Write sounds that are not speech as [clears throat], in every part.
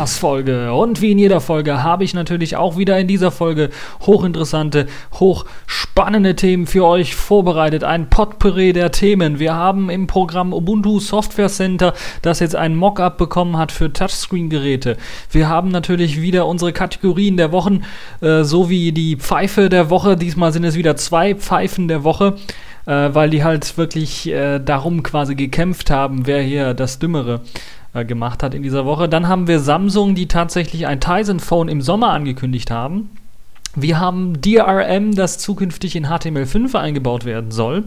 Podcast-Folge. Und wie in jeder Folge habe ich natürlich auch wieder in dieser Folge hochinteressante, hochspannende Themen für euch vorbereitet. Ein Potpourri der Themen. Wir haben im Programm Ubuntu Software Center, das jetzt ein Mockup bekommen hat für Touchscreen-Geräte. Wir haben natürlich wieder unsere Kategorien der Wochen, äh, sowie die Pfeife der Woche. Diesmal sind es wieder zwei Pfeifen der Woche äh, weil die halt wirklich äh, darum quasi gekämpft haben, wer hier das Dümmere äh, gemacht hat in dieser Woche. Dann haben wir Samsung, die tatsächlich ein Tizen Phone im Sommer angekündigt haben. Wir haben DRM, das zukünftig in HTML5 eingebaut werden soll.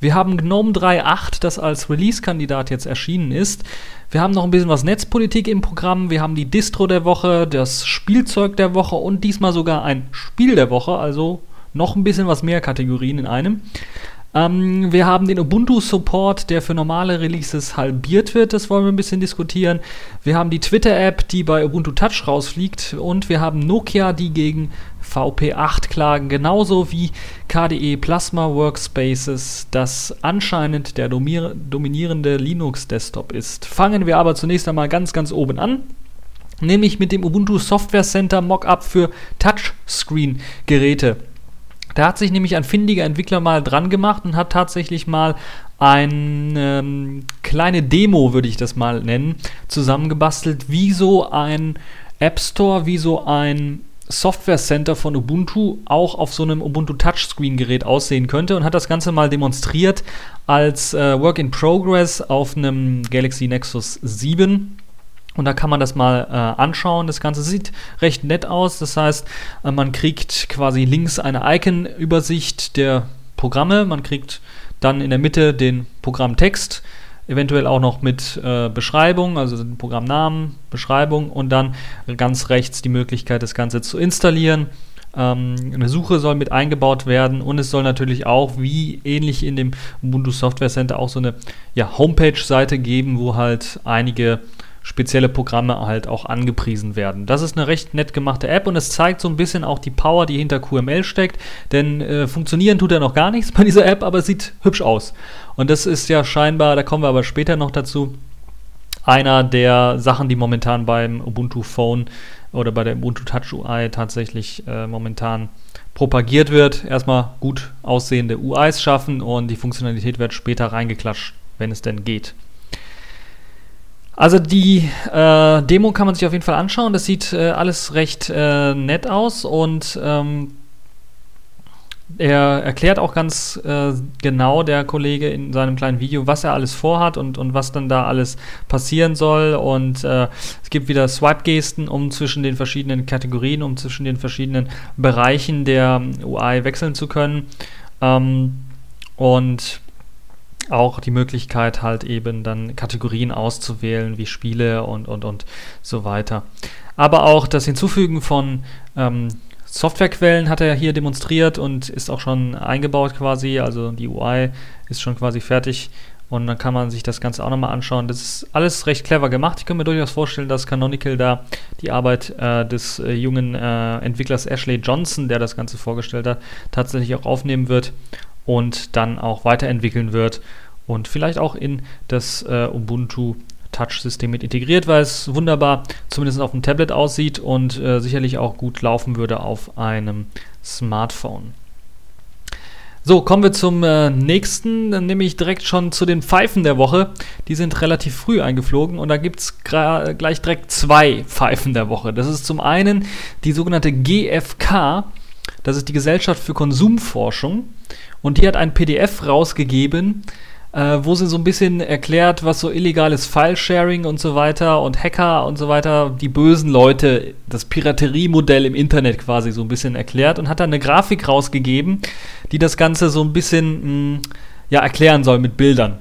Wir haben GNOME 3.8, das als Release-Kandidat jetzt erschienen ist. Wir haben noch ein bisschen was Netzpolitik im Programm. Wir haben die Distro der Woche, das Spielzeug der Woche und diesmal sogar ein Spiel der Woche, also noch ein bisschen was mehr Kategorien in einem. Ähm, wir haben den Ubuntu-Support, der für normale Releases halbiert wird. Das wollen wir ein bisschen diskutieren. Wir haben die Twitter-App, die bei Ubuntu Touch rausfliegt. Und wir haben Nokia, die gegen VP8 klagen, genauso wie KDE Plasma Workspaces, das anscheinend der dominierende Linux-Desktop ist. Fangen wir aber zunächst einmal ganz, ganz oben an nämlich mit dem Ubuntu Software Center Mockup für Touchscreen-Geräte. Da hat sich nämlich ein findiger Entwickler mal dran gemacht und hat tatsächlich mal eine ähm, kleine Demo, würde ich das mal nennen, zusammengebastelt, wie so ein App Store, wie so ein Software Center von Ubuntu auch auf so einem Ubuntu Touchscreen Gerät aussehen könnte und hat das Ganze mal demonstriert als äh, Work in Progress auf einem Galaxy Nexus 7 und da kann man das mal äh, anschauen. Das Ganze sieht recht nett aus. Das heißt, äh, man kriegt quasi links eine Icon-Übersicht der Programme. Man kriegt dann in der Mitte den Programmtext, eventuell auch noch mit äh, Beschreibung, also den Programmnamen, Beschreibung und dann ganz rechts die Möglichkeit, das Ganze zu installieren. Ähm, eine Suche soll mit eingebaut werden und es soll natürlich auch, wie ähnlich in dem Ubuntu Software Center, auch so eine ja, Homepage-Seite geben, wo halt einige spezielle Programme halt auch angepriesen werden. Das ist eine recht nett gemachte App und es zeigt so ein bisschen auch die Power, die hinter QML steckt, denn äh, funktionieren tut ja noch gar nichts [laughs] bei dieser App, aber es sieht hübsch aus. Und das ist ja scheinbar, da kommen wir aber später noch dazu, einer der Sachen, die momentan beim Ubuntu Phone oder bei der Ubuntu Touch UI tatsächlich äh, momentan propagiert wird. Erstmal gut aussehende UIs schaffen und die Funktionalität wird später reingeklatscht, wenn es denn geht. Also die äh, Demo kann man sich auf jeden Fall anschauen. Das sieht äh, alles recht äh, nett aus und ähm, er erklärt auch ganz äh, genau, der Kollege in seinem kleinen Video, was er alles vorhat und, und was dann da alles passieren soll. Und äh, es gibt wieder Swipe-Gesten, um zwischen den verschiedenen Kategorien, um zwischen den verschiedenen Bereichen der UI wechseln zu können. Ähm, und auch die Möglichkeit, halt eben dann Kategorien auszuwählen, wie Spiele und, und, und so weiter. Aber auch das Hinzufügen von ähm, Softwarequellen hat er hier demonstriert und ist auch schon eingebaut quasi. Also die UI ist schon quasi fertig und dann kann man sich das Ganze auch nochmal anschauen. Das ist alles recht clever gemacht. Ich kann mir durchaus vorstellen, dass Canonical da die Arbeit äh, des äh, jungen äh, Entwicklers Ashley Johnson, der das Ganze vorgestellt hat, tatsächlich auch aufnehmen wird und dann auch weiterentwickeln wird und vielleicht auch in das äh, Ubuntu Touch-System mit integriert, weil es wunderbar zumindest auf dem Tablet aussieht und äh, sicherlich auch gut laufen würde auf einem Smartphone. So, kommen wir zum äh, nächsten, dann nehme ich direkt schon zu den Pfeifen der Woche. Die sind relativ früh eingeflogen und da gibt es gleich direkt zwei Pfeifen der Woche. Das ist zum einen die sogenannte GfK, das ist die Gesellschaft für Konsumforschung und die hat ein PDF rausgegeben, äh, wo sie so ein bisschen erklärt, was so illegales File-Sharing und so weiter und Hacker und so weiter, die bösen Leute, das Pirateriemodell im Internet quasi so ein bisschen erklärt und hat dann eine Grafik rausgegeben, die das Ganze so ein bisschen mh, mm, ja, erklären soll mit Bildern.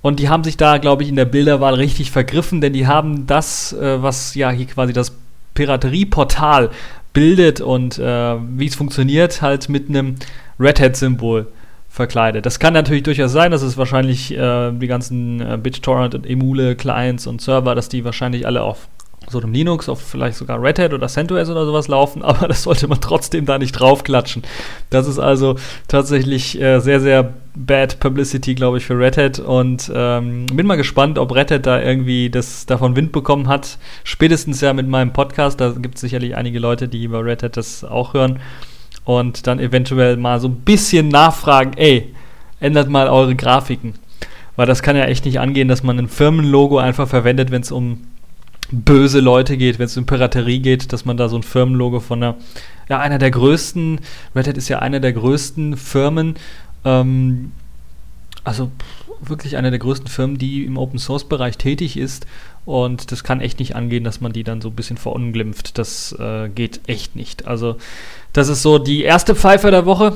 Und die haben sich da, glaube ich, in der Bilderwahl richtig vergriffen, denn die haben das, äh, was ja hier quasi das Piraterieportal bildet und äh, wie es funktioniert, halt mit einem Red Hat-Symbol verkleidet. Das kann natürlich durchaus sein, dass es wahrscheinlich äh, die ganzen äh, BitTorrent und Emule Clients und Server, dass die wahrscheinlich alle auf so einem Linux, auf vielleicht sogar Red Hat oder CentOS oder sowas laufen, [laughs] aber das sollte man trotzdem da nicht draufklatschen. Das ist also tatsächlich äh, sehr, sehr bad Publicity, glaube ich, für Red Hat und ähm, bin mal gespannt, ob Red Hat da irgendwie das davon Wind bekommen hat. Spätestens ja mit meinem Podcast, da gibt es sicherlich einige Leute, die über Red Hat das auch hören und dann eventuell mal so ein bisschen nachfragen, ey, ändert mal eure Grafiken. Weil das kann ja echt nicht angehen, dass man ein Firmenlogo einfach verwendet, wenn es um böse Leute geht, wenn es um Piraterie geht, dass man da so ein Firmenlogo von einer, ja, einer der größten, Red Hat ist ja einer der größten Firmen, ähm, also wirklich einer der größten Firmen, die im Open Source Bereich tätig ist. Und das kann echt nicht angehen, dass man die dann so ein bisschen verunglimpft. Das äh, geht echt nicht. Also, das ist so die erste Pfeife der Woche.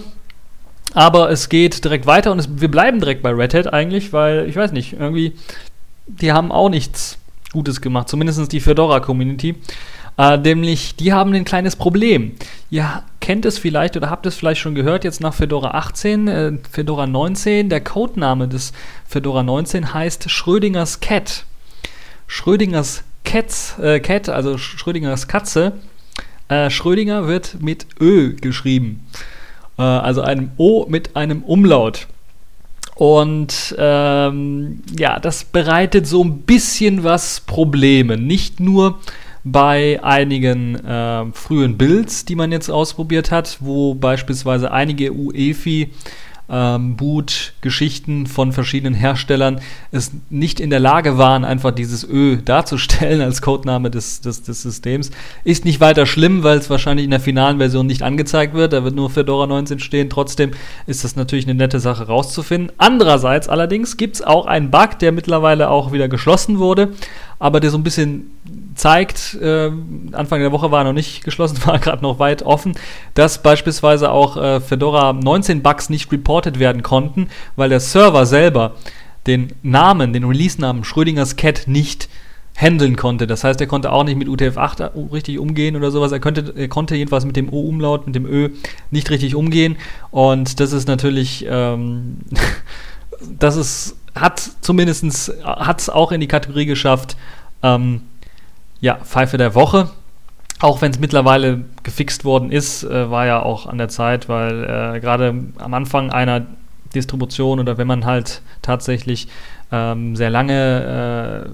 Aber es geht direkt weiter und es, wir bleiben direkt bei Red Hat eigentlich, weil ich weiß nicht, irgendwie, die haben auch nichts Gutes gemacht, zumindest die Fedora-Community. Äh, nämlich, die haben ein kleines Problem. Ihr kennt es vielleicht oder habt es vielleicht schon gehört, jetzt nach Fedora 18, äh, Fedora 19. Der Codename des Fedora 19 heißt Schrödingers Cat. Schrödingers Cats, äh, Cat, also Schrödingers Katze. Äh, Schrödinger wird mit Ö geschrieben. Äh, also einem O mit einem Umlaut. Und ähm, ja, das bereitet so ein bisschen was Probleme. Nicht nur bei einigen äh, frühen Builds, die man jetzt ausprobiert hat, wo beispielsweise einige UEFI ähm, Boot-Geschichten von verschiedenen Herstellern es nicht in der Lage waren, einfach dieses Ö darzustellen als Codename des, des, des Systems. Ist nicht weiter schlimm, weil es wahrscheinlich in der finalen Version nicht angezeigt wird. Da wird nur Fedora 19 stehen. Trotzdem ist das natürlich eine nette Sache rauszufinden. Andererseits allerdings gibt es auch einen Bug, der mittlerweile auch wieder geschlossen wurde, aber der so ein bisschen zeigt, äh, Anfang der Woche war noch nicht geschlossen, [laughs] war gerade noch weit offen, dass beispielsweise auch äh, Fedora 19 Bugs nicht reported werden konnten, weil der Server selber den Namen, den Release-Namen Schrödingers Cat nicht handeln konnte. Das heißt, er konnte auch nicht mit UTF-8 richtig umgehen oder sowas. Er, könnte, er konnte jedenfalls mit dem O-Umlaut, mit dem Ö nicht richtig umgehen. Und das ist natürlich, ähm, [laughs] das ist, hat zumindest, hat es auch in die Kategorie geschafft, ähm, ja, Pfeife der Woche. Auch wenn es mittlerweile gefixt worden ist, äh, war ja auch an der Zeit, weil äh, gerade am Anfang einer Distribution oder wenn man halt tatsächlich ähm, sehr lange äh,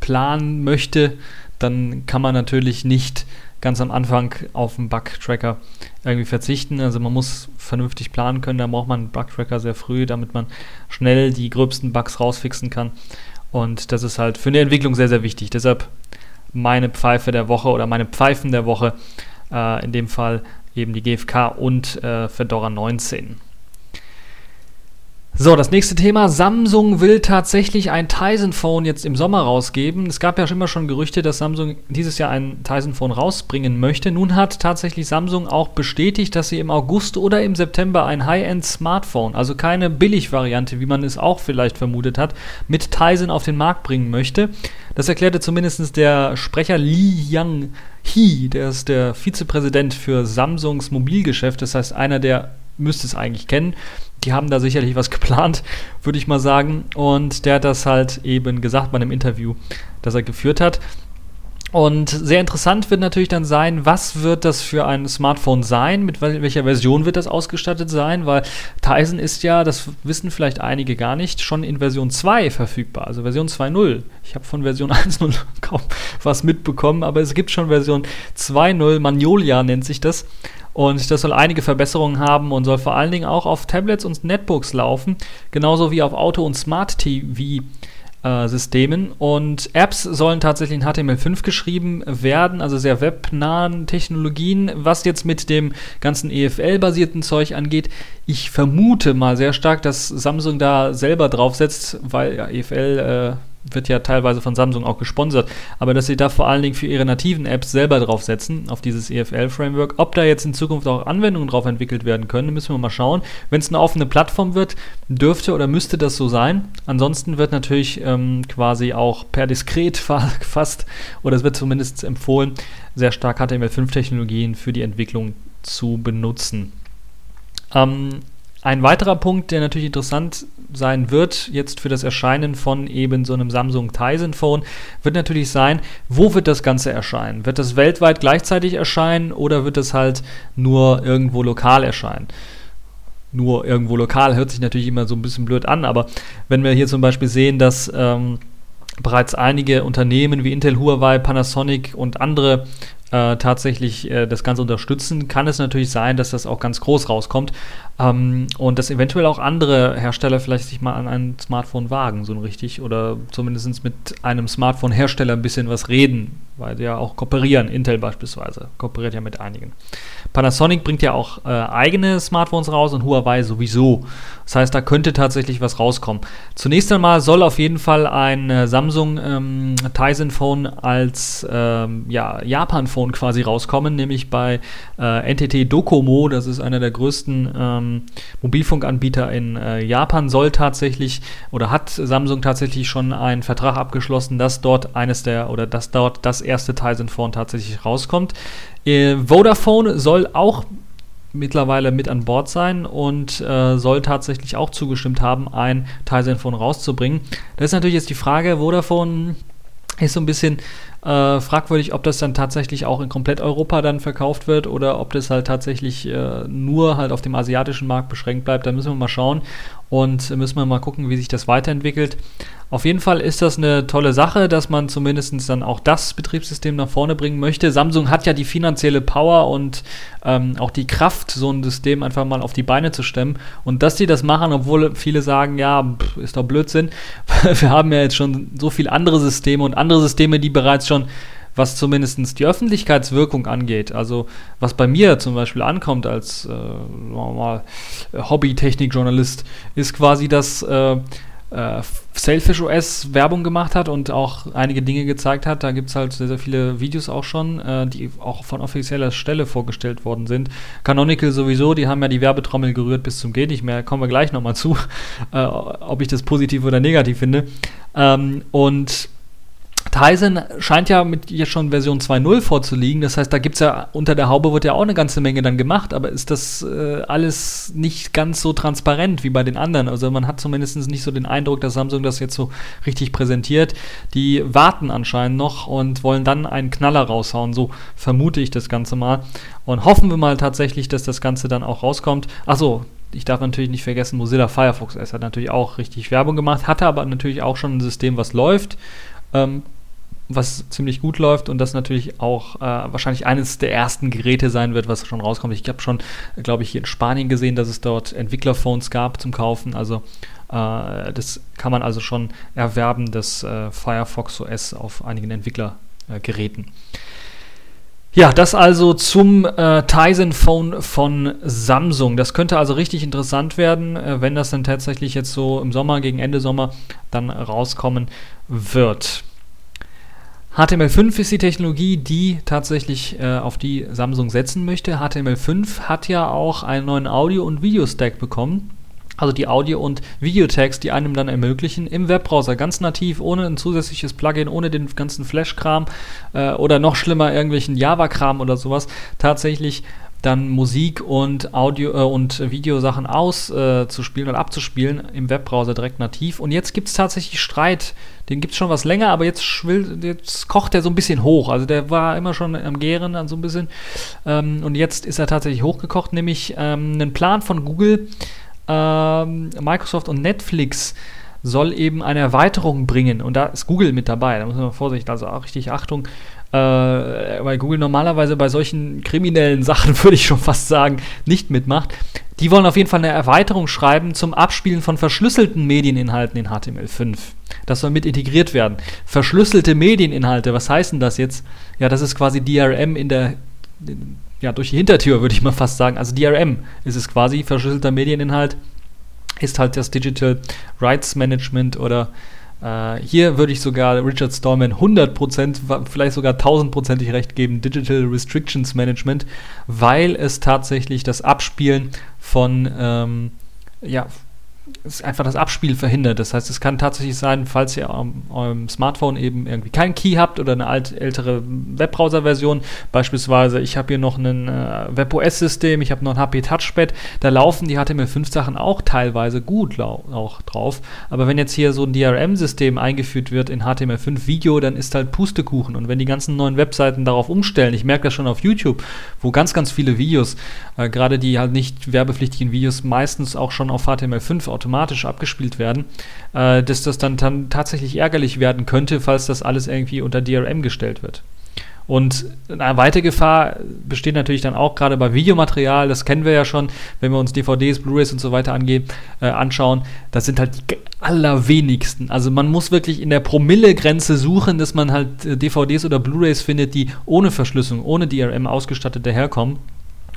planen möchte, dann kann man natürlich nicht ganz am Anfang auf einen Bug-Tracker irgendwie verzichten. Also man muss vernünftig planen können, da braucht man einen Bug-Tracker sehr früh, damit man schnell die gröbsten Bugs rausfixen kann. Und das ist halt für eine Entwicklung sehr, sehr wichtig. Deshalb meine Pfeife der Woche oder meine Pfeifen der Woche, äh, in dem Fall eben die GFK und äh, Fedora 19. So, das nächste Thema. Samsung will tatsächlich ein Tizen Phone jetzt im Sommer rausgeben. Es gab ja immer schon Gerüchte, dass Samsung dieses Jahr ein Tizen Phone rausbringen möchte. Nun hat tatsächlich Samsung auch bestätigt, dass sie im August oder im September ein High-End Smartphone, also keine Billig-Variante, wie man es auch vielleicht vermutet hat, mit Tizen auf den Markt bringen möchte. Das erklärte zumindest der Sprecher Li Yang He, der ist der Vizepräsident für Samsungs Mobilgeschäft, das heißt einer, der müsste es eigentlich kennen die haben da sicherlich was geplant, würde ich mal sagen. Und der hat das halt eben gesagt bei einem Interview, das er geführt hat. Und sehr interessant wird natürlich dann sein, was wird das für ein Smartphone sein, mit welcher Version wird das ausgestattet sein, weil Tizen ist ja, das wissen vielleicht einige gar nicht, schon in Version 2 verfügbar, also Version 2.0. Ich habe von Version [laughs] 1.0 kaum was mitbekommen, aber es gibt schon Version 2.0, Magnolia nennt sich das. Und das soll einige Verbesserungen haben und soll vor allen Dingen auch auf Tablets und Netbooks laufen, genauso wie auf Auto- und Smart-TV. Systemen und Apps sollen tatsächlich in HTML5 geschrieben werden, also sehr webnahen Technologien. Was jetzt mit dem ganzen EFL-basierten Zeug angeht, ich vermute mal sehr stark, dass Samsung da selber draufsetzt, weil ja, EFL äh, wird ja teilweise von Samsung auch gesponsert, aber dass sie da vor allen Dingen für ihre nativen Apps selber draufsetzen, auf dieses EFL-Framework. Ob da jetzt in Zukunft auch Anwendungen drauf entwickelt werden können, müssen wir mal schauen. Wenn es eine offene Plattform wird, dürfte oder müsste das so sein. Ansonsten wird natürlich ähm, quasi auch per Diskret [laughs] fast, oder es wird zumindest empfohlen, sehr stark HTML5-Technologien für die Entwicklung zu benutzen. Ähm, ein weiterer Punkt, der natürlich interessant sein wird, jetzt für das Erscheinen von eben so einem Samsung Tizen Phone, wird natürlich sein, wo wird das Ganze erscheinen? Wird das weltweit gleichzeitig erscheinen oder wird es halt nur irgendwo lokal erscheinen? Nur irgendwo lokal hört sich natürlich immer so ein bisschen blöd an, aber wenn wir hier zum Beispiel sehen, dass ähm, bereits einige Unternehmen wie Intel, Huawei, Panasonic und andere äh, tatsächlich äh, das Ganze unterstützen, kann es natürlich sein, dass das auch ganz groß rauskommt ähm, und dass eventuell auch andere Hersteller vielleicht sich mal an ein Smartphone wagen, so richtig, oder zumindest mit einem Smartphone-Hersteller ein bisschen was reden, weil sie ja auch kooperieren. Intel beispielsweise kooperiert ja mit einigen. Panasonic bringt ja auch äh, eigene Smartphones raus und Huawei sowieso. Das heißt, da könnte tatsächlich was rauskommen. Zunächst einmal soll auf jeden Fall ein äh, Samsung ähm, Tizen Phone als ähm, ja, Japan-Phone quasi rauskommen, nämlich bei äh, NTT Docomo. Das ist einer der größten ähm, Mobilfunkanbieter in äh, Japan. Soll tatsächlich oder hat Samsung tatsächlich schon einen Vertrag abgeschlossen, dass dort eines der oder dass dort das erste Tizen Phone tatsächlich rauskommt. Äh, Vodafone soll auch mittlerweile mit an Bord sein und äh, soll tatsächlich auch zugestimmt haben, ein Tizen Phone rauszubringen. Das ist natürlich jetzt die Frage, Vodafone ist so ein bisschen äh, fragwürdig, ob das dann tatsächlich auch in komplett Europa dann verkauft wird oder ob das halt tatsächlich äh, nur halt auf dem asiatischen Markt beschränkt bleibt. Da müssen wir mal schauen und müssen wir mal gucken, wie sich das weiterentwickelt. Auf jeden Fall ist das eine tolle Sache, dass man zumindest dann auch das Betriebssystem nach vorne bringen möchte. Samsung hat ja die finanzielle Power und ähm, auch die Kraft, so ein System einfach mal auf die Beine zu stemmen. Und dass die das machen, obwohl viele sagen, ja, pff, ist doch Blödsinn. [laughs] Wir haben ja jetzt schon so viele andere Systeme und andere Systeme, die bereits schon was zumindest die Öffentlichkeitswirkung angeht, also was bei mir zum Beispiel ankommt als äh, Hobby-Technik-Journalist, ist quasi, dass äh, äh, Sailfish OS Werbung gemacht hat und auch einige Dinge gezeigt hat. Da gibt es halt sehr, sehr viele Videos auch schon, äh, die auch von offizieller Stelle vorgestellt worden sind. Canonical sowieso, die haben ja die Werbetrommel gerührt bis zum Geht nicht mehr. Kommen wir gleich nochmal zu, [laughs] äh, ob ich das positiv oder negativ finde. Ähm, und Tizen scheint ja mit jetzt schon Version 2.0 vorzuliegen. Das heißt, da gibt es ja unter der Haube wird ja auch eine ganze Menge dann gemacht, aber ist das äh, alles nicht ganz so transparent wie bei den anderen? Also man hat zumindest nicht so den Eindruck, dass Samsung das jetzt so richtig präsentiert. Die warten anscheinend noch und wollen dann einen Knaller raushauen. So vermute ich das Ganze mal. Und hoffen wir mal tatsächlich, dass das Ganze dann auch rauskommt. Achso, ich darf natürlich nicht vergessen, Mozilla Firefox S hat natürlich auch richtig Werbung gemacht, hatte aber natürlich auch schon ein System, was läuft. Ähm, was ziemlich gut läuft und das natürlich auch äh, wahrscheinlich eines der ersten Geräte sein wird, was schon rauskommt. Ich habe schon, glaube ich, hier in Spanien gesehen, dass es dort Entwicklerphones gab zum Kaufen. Also äh, das kann man also schon erwerben, das äh, Firefox OS auf einigen Entwicklergeräten. Ja, das also zum äh, Tizen Phone von Samsung. Das könnte also richtig interessant werden, äh, wenn das dann tatsächlich jetzt so im Sommer, gegen Ende Sommer dann rauskommen wird. HTML5 ist die Technologie, die tatsächlich äh, auf die Samsung setzen möchte. HTML5 hat ja auch einen neuen Audio- und Video-Stack bekommen. Also die Audio- und Videotags, die einem dann ermöglichen, im Webbrowser ganz nativ, ohne ein zusätzliches Plugin, ohne den ganzen Flash-Kram äh, oder noch schlimmer irgendwelchen Java-Kram oder sowas, tatsächlich dann Musik und Audio äh, und Videosachen auszuspielen äh, oder abzuspielen im Webbrowser direkt nativ. Und jetzt gibt es tatsächlich Streit. Den gibt es schon was länger, aber jetzt, schwill, jetzt kocht er so ein bisschen hoch. Also der war immer schon am Gären dann so ein bisschen. Ähm, und jetzt ist er tatsächlich hochgekocht, nämlich ähm, einen Plan von Google, ähm, Microsoft und Netflix soll eben eine Erweiterung bringen. Und da ist Google mit dabei. Da muss man vorsichtig, also auch richtig Achtung äh, weil Google normalerweise bei solchen kriminellen Sachen, [laughs] würde ich schon fast sagen, nicht mitmacht. Die wollen auf jeden Fall eine Erweiterung schreiben zum Abspielen von verschlüsselten Medieninhalten in HTML5. Das soll mit integriert werden. Verschlüsselte Medieninhalte, was heißt denn das jetzt? Ja, das ist quasi DRM in der, ja, durch die Hintertür, würde ich mal fast sagen. Also DRM ist es quasi, verschlüsselter Medieninhalt ist halt das Digital Rights Management oder Uh, hier würde ich sogar Richard Stallman 100%, vielleicht sogar 1000%ig recht geben, Digital Restrictions Management, weil es tatsächlich das Abspielen von, ähm, ja, es einfach das Abspiel verhindert. Das heißt, es kann tatsächlich sein, falls ihr am eurem Smartphone eben irgendwie keinen Key habt oder eine alt, ältere Webbrowser-Version, beispielsweise ich habe hier noch ein äh, WebOS-System, ich habe noch ein HP Touchpad, da laufen die HTML5-Sachen auch teilweise gut auch drauf. Aber wenn jetzt hier so ein DRM-System eingeführt wird in HTML5-Video, dann ist halt Pustekuchen. Und wenn die ganzen neuen Webseiten darauf umstellen, ich merke das schon auf YouTube, wo ganz, ganz viele Videos, äh, gerade die halt nicht werbepflichtigen Videos, meistens auch schon auf HTML5 automatisch abgespielt werden, äh, dass das dann, dann tatsächlich ärgerlich werden könnte, falls das alles irgendwie unter DRM gestellt wird. Und eine weitere Gefahr besteht natürlich dann auch gerade bei Videomaterial, das kennen wir ja schon, wenn wir uns DVDs, Blu-rays und so weiter angehen, äh, anschauen, das sind halt die allerwenigsten. Also man muss wirklich in der Promille-Grenze suchen, dass man halt äh, DVDs oder Blu-rays findet, die ohne Verschlüsselung, ohne DRM ausgestattet daherkommen.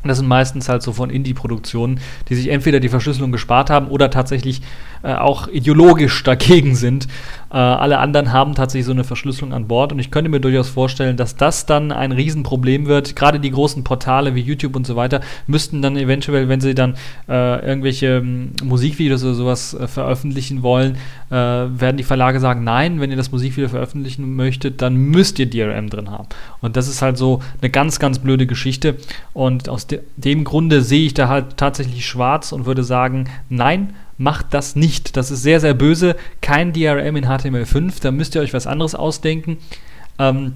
Und das sind meistens halt so von Indie-Produktionen, die sich entweder die Verschlüsselung gespart haben oder tatsächlich äh, auch ideologisch dagegen sind. Äh, alle anderen haben tatsächlich so eine Verschlüsselung an Bord und ich könnte mir durchaus vorstellen, dass das dann ein Riesenproblem wird. Gerade die großen Portale wie YouTube und so weiter müssten dann eventuell, wenn sie dann äh, irgendwelche ähm, Musikvideos oder sowas äh, veröffentlichen wollen, äh, werden die Verlage sagen, nein, wenn ihr das Musikvideo veröffentlichen möchtet, dann müsst ihr DRM drin haben. Und das ist halt so eine ganz, ganz blöde Geschichte und aus de dem Grunde sehe ich da halt tatsächlich schwarz und würde sagen, nein, macht das nicht. Das ist sehr, sehr böse. Kein DRM in HTML5, da müsst ihr euch was anderes ausdenken. Ähm,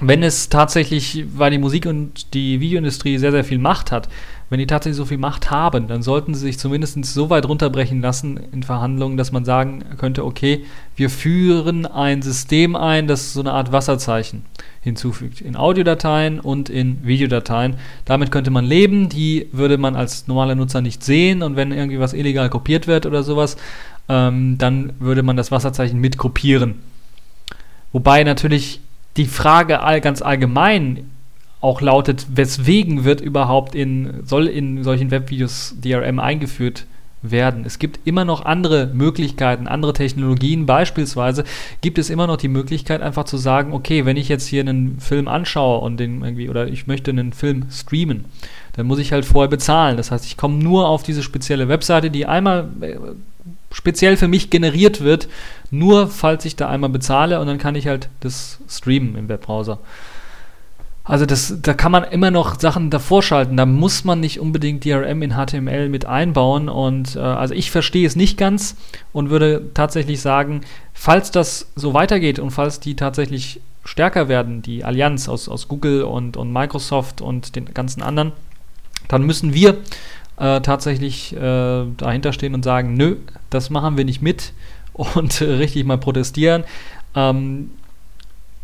wenn es tatsächlich, weil die Musik und die Videoindustrie sehr, sehr viel Macht hat, wenn die tatsächlich so viel Macht haben, dann sollten sie sich zumindest so weit runterbrechen lassen in Verhandlungen, dass man sagen könnte, okay, wir führen ein System ein, das so eine Art Wasserzeichen hinzufügt. In Audiodateien und in Videodateien. Damit könnte man leben, die würde man als normaler Nutzer nicht sehen und wenn irgendwie was illegal kopiert wird oder sowas, ähm, dann würde man das Wasserzeichen mit kopieren. Wobei natürlich die Frage all, ganz allgemein auch lautet, weswegen wird überhaupt in, soll in solchen Webvideos DRM eingeführt werden. Es gibt immer noch andere Möglichkeiten, andere Technologien. Beispielsweise gibt es immer noch die Möglichkeit, einfach zu sagen, okay, wenn ich jetzt hier einen Film anschaue und den irgendwie, oder ich möchte einen Film streamen, dann muss ich halt vorher bezahlen. Das heißt, ich komme nur auf diese spezielle Webseite, die einmal äh, speziell für mich generiert wird, nur falls ich da einmal bezahle und dann kann ich halt das streamen im Webbrowser. Also das, da kann man immer noch Sachen davor schalten. Da muss man nicht unbedingt DRM in HTML mit einbauen. Und äh, also ich verstehe es nicht ganz und würde tatsächlich sagen, falls das so weitergeht und falls die tatsächlich stärker werden, die Allianz aus, aus Google und, und Microsoft und den ganzen anderen, dann müssen wir äh, tatsächlich äh, dahinter stehen und sagen, nö, das machen wir nicht mit und richtig mal protestieren. Ähm,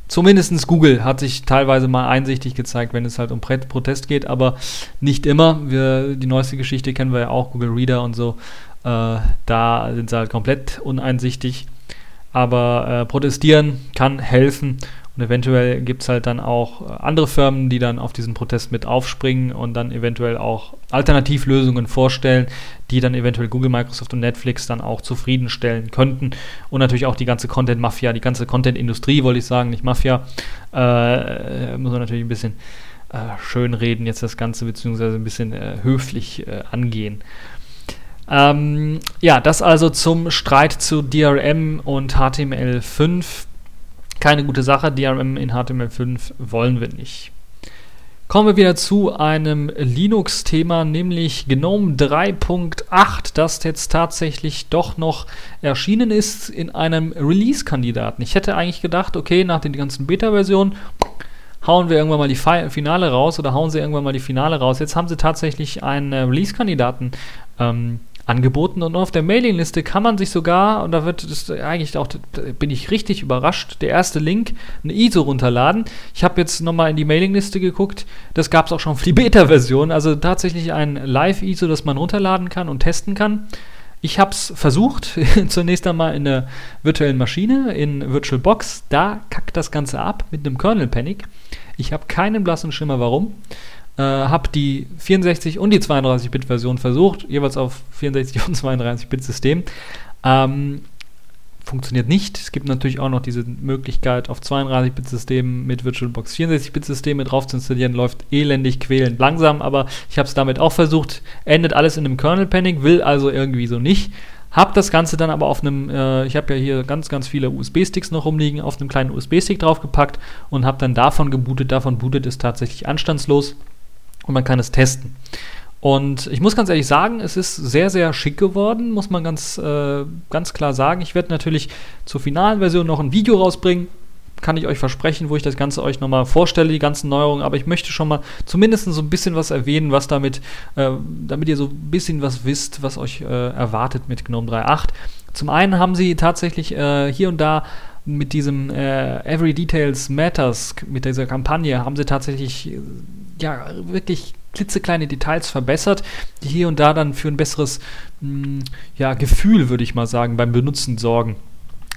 Zumindest Google hat sich teilweise mal einsichtig gezeigt, wenn es halt um Protest geht, aber nicht immer. Wir, die neueste Geschichte kennen wir ja auch, Google Reader und so. Äh, da sind sie halt komplett uneinsichtig. Aber äh, protestieren kann helfen und eventuell gibt es halt dann auch äh, andere Firmen, die dann auf diesen Protest mit aufspringen und dann eventuell auch Alternativlösungen vorstellen, die dann eventuell Google, Microsoft und Netflix dann auch zufriedenstellen könnten. Und natürlich auch die ganze Content-Mafia, die ganze Content-Industrie, wollte ich sagen, nicht Mafia. Äh, muss man natürlich ein bisschen äh, schön reden, jetzt das Ganze, beziehungsweise ein bisschen äh, höflich äh, angehen. Ähm, ja, das also zum Streit zu DRM und HTML5 keine gute Sache. DRM in HTML5 wollen wir nicht. Kommen wir wieder zu einem Linux-Thema, nämlich GNOME 3.8, das jetzt tatsächlich doch noch erschienen ist in einem Release-Kandidaten. Ich hätte eigentlich gedacht, okay, nach den ganzen Beta-Versionen hauen wir irgendwann mal die Finale raus oder hauen sie irgendwann mal die Finale raus. Jetzt haben sie tatsächlich einen Release-Kandidaten ähm, angeboten und auf der Mailingliste kann man sich sogar, und da wird das eigentlich auch, bin ich richtig überrascht, der erste Link, eine ISO runterladen. Ich habe jetzt nochmal in die Mailingliste geguckt, das gab es auch schon für die Beta-Version, also tatsächlich ein Live-ISO, das man runterladen kann und testen kann. Ich habe es versucht, [laughs] zunächst einmal in der virtuellen Maschine, in VirtualBox, da kackt das Ganze ab mit einem Kernel-Panic. Ich habe keinen blassen Schimmer, warum. Äh, habe die 64 und die 32-Bit-Version versucht, jeweils auf 64 und 32-Bit-System. Ähm, funktioniert nicht. Es gibt natürlich auch noch diese Möglichkeit, auf 32-Bit-Systemen mit VirtualBox 64-Bit-Systeme drauf zu installieren. Läuft elendig quälend langsam, aber ich habe es damit auch versucht. Endet alles in einem Kernel-Panic, will also irgendwie so nicht. Habe das Ganze dann aber auf einem, äh, ich habe ja hier ganz, ganz viele USB-Sticks noch rumliegen, auf einem kleinen USB-Stick draufgepackt und habe dann davon gebootet. Davon bootet es tatsächlich anstandslos und man kann es testen. Und ich muss ganz ehrlich sagen, es ist sehr, sehr schick geworden, muss man ganz, äh, ganz klar sagen. Ich werde natürlich zur finalen Version noch ein Video rausbringen, kann ich euch versprechen, wo ich das Ganze euch nochmal vorstelle, die ganzen Neuerungen. Aber ich möchte schon mal zumindest so ein bisschen was erwähnen, was damit, äh, damit ihr so ein bisschen was wisst, was euch äh, erwartet mit GNOME 3.8. Zum einen haben sie tatsächlich äh, hier und da mit diesem äh, Every Details Matters, mit dieser Kampagne, haben sie tatsächlich ja wirklich klitzekleine Details verbessert, die hier und da dann für ein besseres mh, hm, ja, Gefühl, würde ich mal sagen, beim Benutzen sorgen.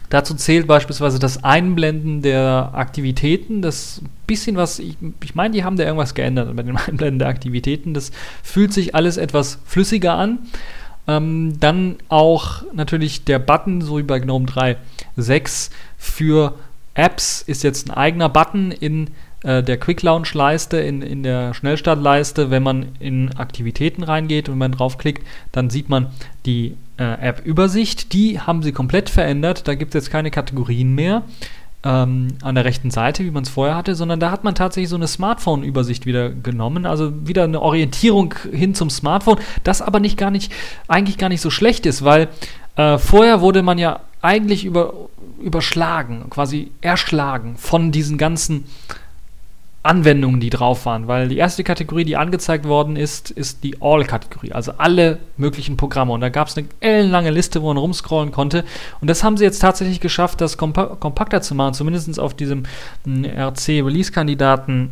Dazu zählt beispielsweise das Einblenden der Aktivitäten. Das bisschen was, ich, ich meine, die haben da irgendwas geändert bei dem [laughs] Einblenden der Aktivitäten. Das fühlt sich alles etwas flüssiger an. Ähm, dann auch natürlich der Button, so wie bei GNOME 3.6 für Apps ist jetzt ein eigener Button in äh, der Quick Launch Leiste, in, in der Schnellstartleiste. Wenn man in Aktivitäten reingeht und man draufklickt, dann sieht man die äh, App-Übersicht. Die haben sie komplett verändert. Da gibt es jetzt keine Kategorien mehr ähm, an der rechten Seite, wie man es vorher hatte, sondern da hat man tatsächlich so eine Smartphone-Übersicht wieder genommen. Also wieder eine Orientierung hin zum Smartphone, das aber nicht gar nicht, eigentlich gar nicht so schlecht ist, weil äh, vorher wurde man ja eigentlich über, überschlagen, quasi erschlagen von diesen ganzen Anwendungen, die drauf waren, weil die erste Kategorie, die angezeigt worden ist, ist die All-Kategorie, also alle möglichen Programme. Und da gab es eine ellenlange Liste, wo man rumscrollen konnte. Und das haben sie jetzt tatsächlich geschafft, das kompa kompakter zu machen, zumindest auf diesem hm, RC-Release-Kandidaten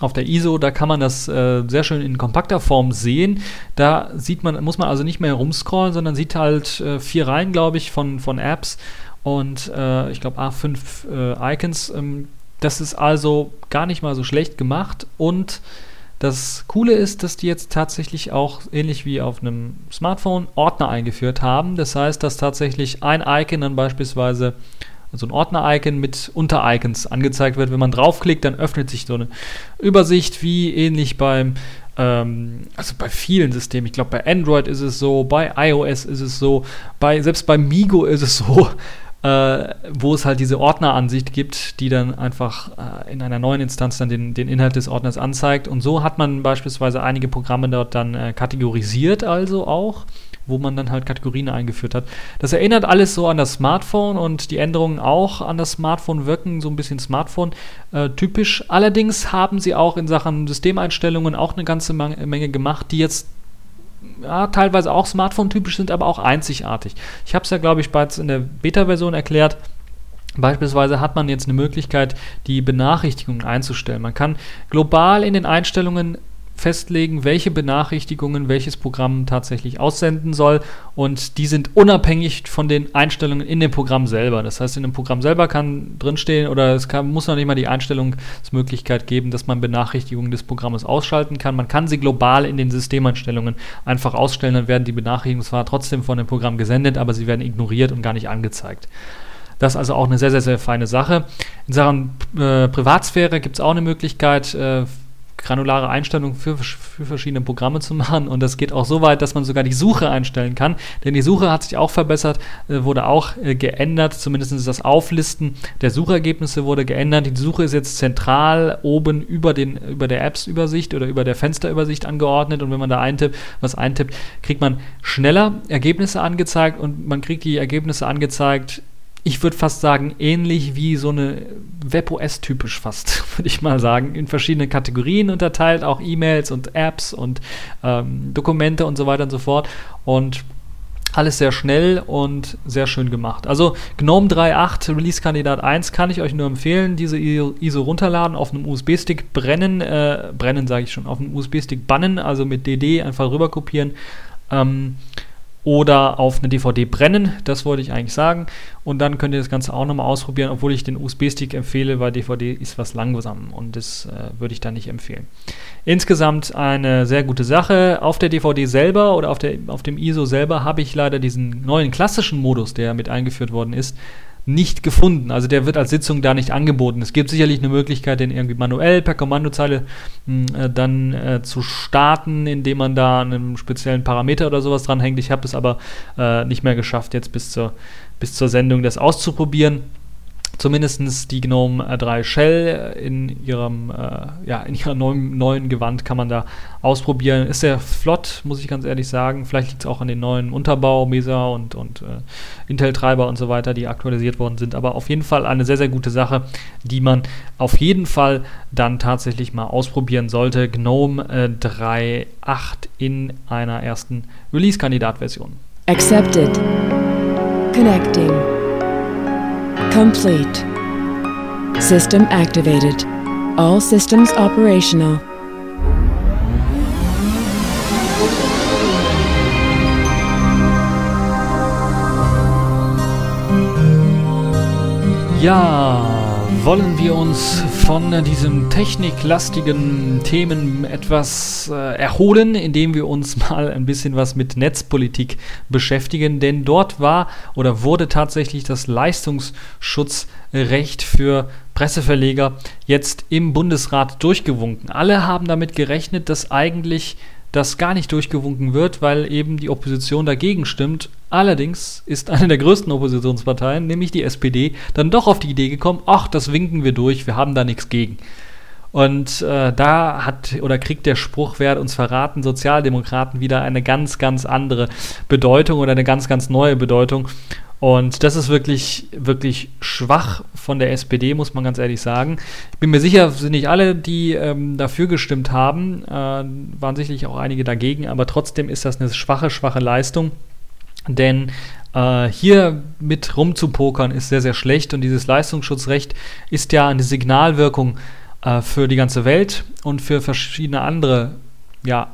auf der ISO, da kann man das äh, sehr schön in kompakter Form sehen. Da sieht man, muss man also nicht mehr herumscrollen, sondern sieht halt äh, vier Reihen, glaube ich, von, von Apps und äh, ich glaube A5 äh, Icons. Ähm, das ist also gar nicht mal so schlecht gemacht und das Coole ist, dass die jetzt tatsächlich auch ähnlich wie auf einem Smartphone Ordner eingeführt haben. Das heißt, dass tatsächlich ein Icon dann beispielsweise also ein Ordner-Icon mit Unter-Icons angezeigt wird. Wenn man draufklickt, dann öffnet sich so eine Übersicht, wie ähnlich beim, ähm, also bei vielen Systemen. Ich glaube, bei Android ist es so, bei iOS ist es so, bei, selbst bei Migo ist es so äh, wo es halt diese Ordneransicht gibt, die dann einfach äh, in einer neuen Instanz dann den, den Inhalt des Ordners anzeigt. Und so hat man beispielsweise einige Programme dort dann äh, kategorisiert, also auch wo man dann halt Kategorien eingeführt hat. Das erinnert alles so an das Smartphone und die Änderungen auch an das Smartphone wirken so ein bisschen Smartphone-typisch. Äh, Allerdings haben sie auch in Sachen Systemeinstellungen auch eine ganze Menge gemacht, die jetzt ja, teilweise auch Smartphone-typisch sind, aber auch einzigartig. Ich habe es ja, glaube ich, bereits in der Beta-Version erklärt. Beispielsweise hat man jetzt eine Möglichkeit, die Benachrichtigungen einzustellen. Man kann global in den Einstellungen festlegen, welche Benachrichtigungen welches Programm tatsächlich aussenden soll und die sind unabhängig von den Einstellungen in dem Programm selber. Das heißt, in dem Programm selber kann drinstehen oder es kann, muss noch nicht mal die Einstellungsmöglichkeit geben, dass man Benachrichtigungen des Programmes ausschalten kann. Man kann sie global in den Systemeinstellungen einfach ausstellen, dann werden die Benachrichtigungen zwar trotzdem von dem Programm gesendet, aber sie werden ignoriert und gar nicht angezeigt. Das ist also auch eine sehr, sehr, sehr feine Sache. In Sachen äh, Privatsphäre gibt es auch eine Möglichkeit, äh, granulare Einstellungen für, für verschiedene Programme zu machen. Und das geht auch so weit, dass man sogar die Suche einstellen kann. Denn die Suche hat sich auch verbessert, äh, wurde auch äh, geändert. Zumindest das Auflisten der Suchergebnisse wurde geändert. Die Suche ist jetzt zentral oben über, den, über der Apps-Übersicht oder über der Fensterübersicht angeordnet. Und wenn man da eintippt, was eintippt, kriegt man schneller Ergebnisse angezeigt und man kriegt die Ergebnisse angezeigt ich würde fast sagen, ähnlich wie so eine WebOS-typisch fast, [laughs] würde ich mal sagen, in verschiedene Kategorien unterteilt, auch E-Mails und Apps und ähm, Dokumente und so weiter und so fort. Und alles sehr schnell und sehr schön gemacht. Also GNOME 3.8 Release-Kandidat 1 kann ich euch nur empfehlen. Diese ISO runterladen, auf einem USB-Stick brennen, äh, brennen sage ich schon, auf einem USB-Stick bannen, also mit DD einfach rüber kopieren. Ähm, oder auf eine DVD brennen. Das wollte ich eigentlich sagen. Und dann könnt ihr das Ganze auch nochmal ausprobieren, obwohl ich den USB-Stick empfehle, weil DVD ist was langsam und das äh, würde ich da nicht empfehlen. Insgesamt eine sehr gute Sache. Auf der DVD selber oder auf, der, auf dem ISO selber habe ich leider diesen neuen klassischen Modus, der mit eingeführt worden ist, nicht gefunden. Also der wird als Sitzung da nicht angeboten. Es gibt sicherlich eine Möglichkeit, den irgendwie manuell per Kommandozeile hm, äh, dann äh, zu starten, indem man da einen speziellen Parameter oder sowas dranhängt. Ich habe es aber äh, nicht mehr geschafft, jetzt bis zur, bis zur Sendung das auszuprobieren zumindest die Gnome 3 Shell in ihrem äh, ja, in ihrer neuen, neuen Gewand kann man da ausprobieren. Ist sehr flott, muss ich ganz ehrlich sagen. Vielleicht liegt es auch an den neuen Unterbau, Mesa und, und äh, Intel-Treiber und so weiter, die aktualisiert worden sind. Aber auf jeden Fall eine sehr, sehr gute Sache, die man auf jeden Fall dann tatsächlich mal ausprobieren sollte. GNOME äh, 3.8 in einer ersten Release-Kandidat-Version. Accepted. Connecting. Complete. System activated. All systems operational. Ja, wollen wir uns von diesem techniklastigen Themen etwas äh, erholen, indem wir uns [laughs] mal ein bisschen was mit Netzpolitik beschäftigen. Denn dort war oder wurde tatsächlich das Leistungsschutzrecht für Presseverleger jetzt im Bundesrat durchgewunken. Alle haben damit gerechnet, dass eigentlich das gar nicht durchgewunken wird, weil eben die Opposition dagegen stimmt. Allerdings ist eine der größten Oppositionsparteien, nämlich die SPD, dann doch auf die Idee gekommen, ach, das winken wir durch, wir haben da nichts gegen. Und äh, da hat oder kriegt der Spruch, wer hat uns verraten, Sozialdemokraten wieder eine ganz, ganz andere Bedeutung oder eine ganz, ganz neue Bedeutung. Und das ist wirklich, wirklich schwach von der SPD, muss man ganz ehrlich sagen. Ich bin mir sicher, sind nicht alle, die ähm, dafür gestimmt haben, äh, waren sicherlich auch einige dagegen, aber trotzdem ist das eine schwache, schwache Leistung. Denn äh, hier mit rumzupokern ist sehr, sehr schlecht und dieses Leistungsschutzrecht ist ja eine Signalwirkung äh, für die ganze Welt und für verschiedene andere ja,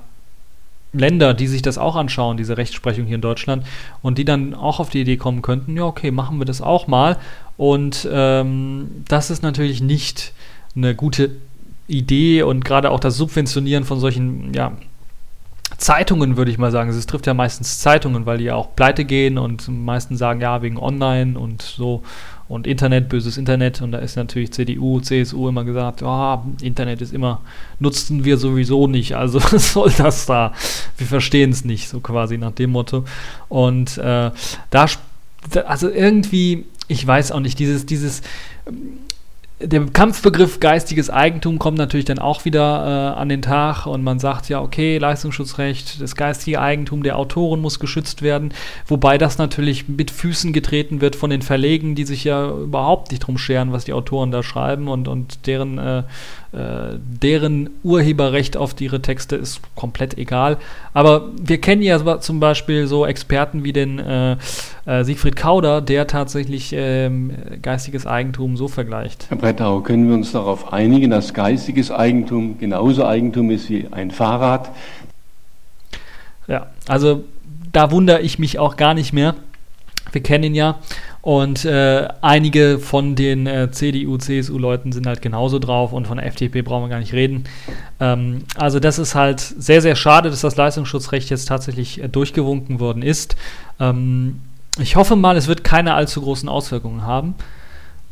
Länder, die sich das auch anschauen, diese Rechtsprechung hier in Deutschland, und die dann auch auf die Idee kommen könnten, ja, okay, machen wir das auch mal. Und ähm, das ist natürlich nicht eine gute Idee und gerade auch das Subventionieren von solchen, ja, Zeitungen, würde ich mal sagen. Es trifft ja meistens Zeitungen, weil die ja auch pleite gehen und meisten sagen, ja, wegen Online und so und Internet, böses Internet. Und da ist natürlich CDU, CSU immer gesagt, oh, Internet ist immer, nutzen wir sowieso nicht. [laughs] Also was soll das da? Wir verstehen es nicht, so quasi nach dem Motto. Und äh, da, also irgendwie, ich weiß auch nicht, dieses, dieses der Kampfbegriff geistiges Eigentum kommt natürlich dann auch wieder äh, an den Tag und man sagt ja, okay, Leistungsschutzrecht, das geistige Eigentum der Autoren muss geschützt werden, wobei das natürlich mit Füßen getreten wird von den Verlegen, die sich ja überhaupt nicht drum scheren, was die Autoren da schreiben und, und deren äh, äh, deren Urheberrecht auf ihre Texte ist komplett egal. Aber wir kennen ja zum Beispiel so Experten wie den äh, äh, Siegfried Kauder, der tatsächlich ähm, geistiges Eigentum so vergleicht. Herr Brettau, können wir uns darauf einigen, dass geistiges Eigentum genauso Eigentum ist wie ein Fahrrad? Ja, also da wundere ich mich auch gar nicht mehr. Wir kennen ihn ja und äh, einige von den äh, CDU, CSU-Leuten sind halt genauso drauf und von der FDP brauchen wir gar nicht reden. Ähm, also das ist halt sehr, sehr schade, dass das Leistungsschutzrecht jetzt tatsächlich äh, durchgewunken worden ist. Ähm, ich hoffe mal, es wird keine allzu großen Auswirkungen haben.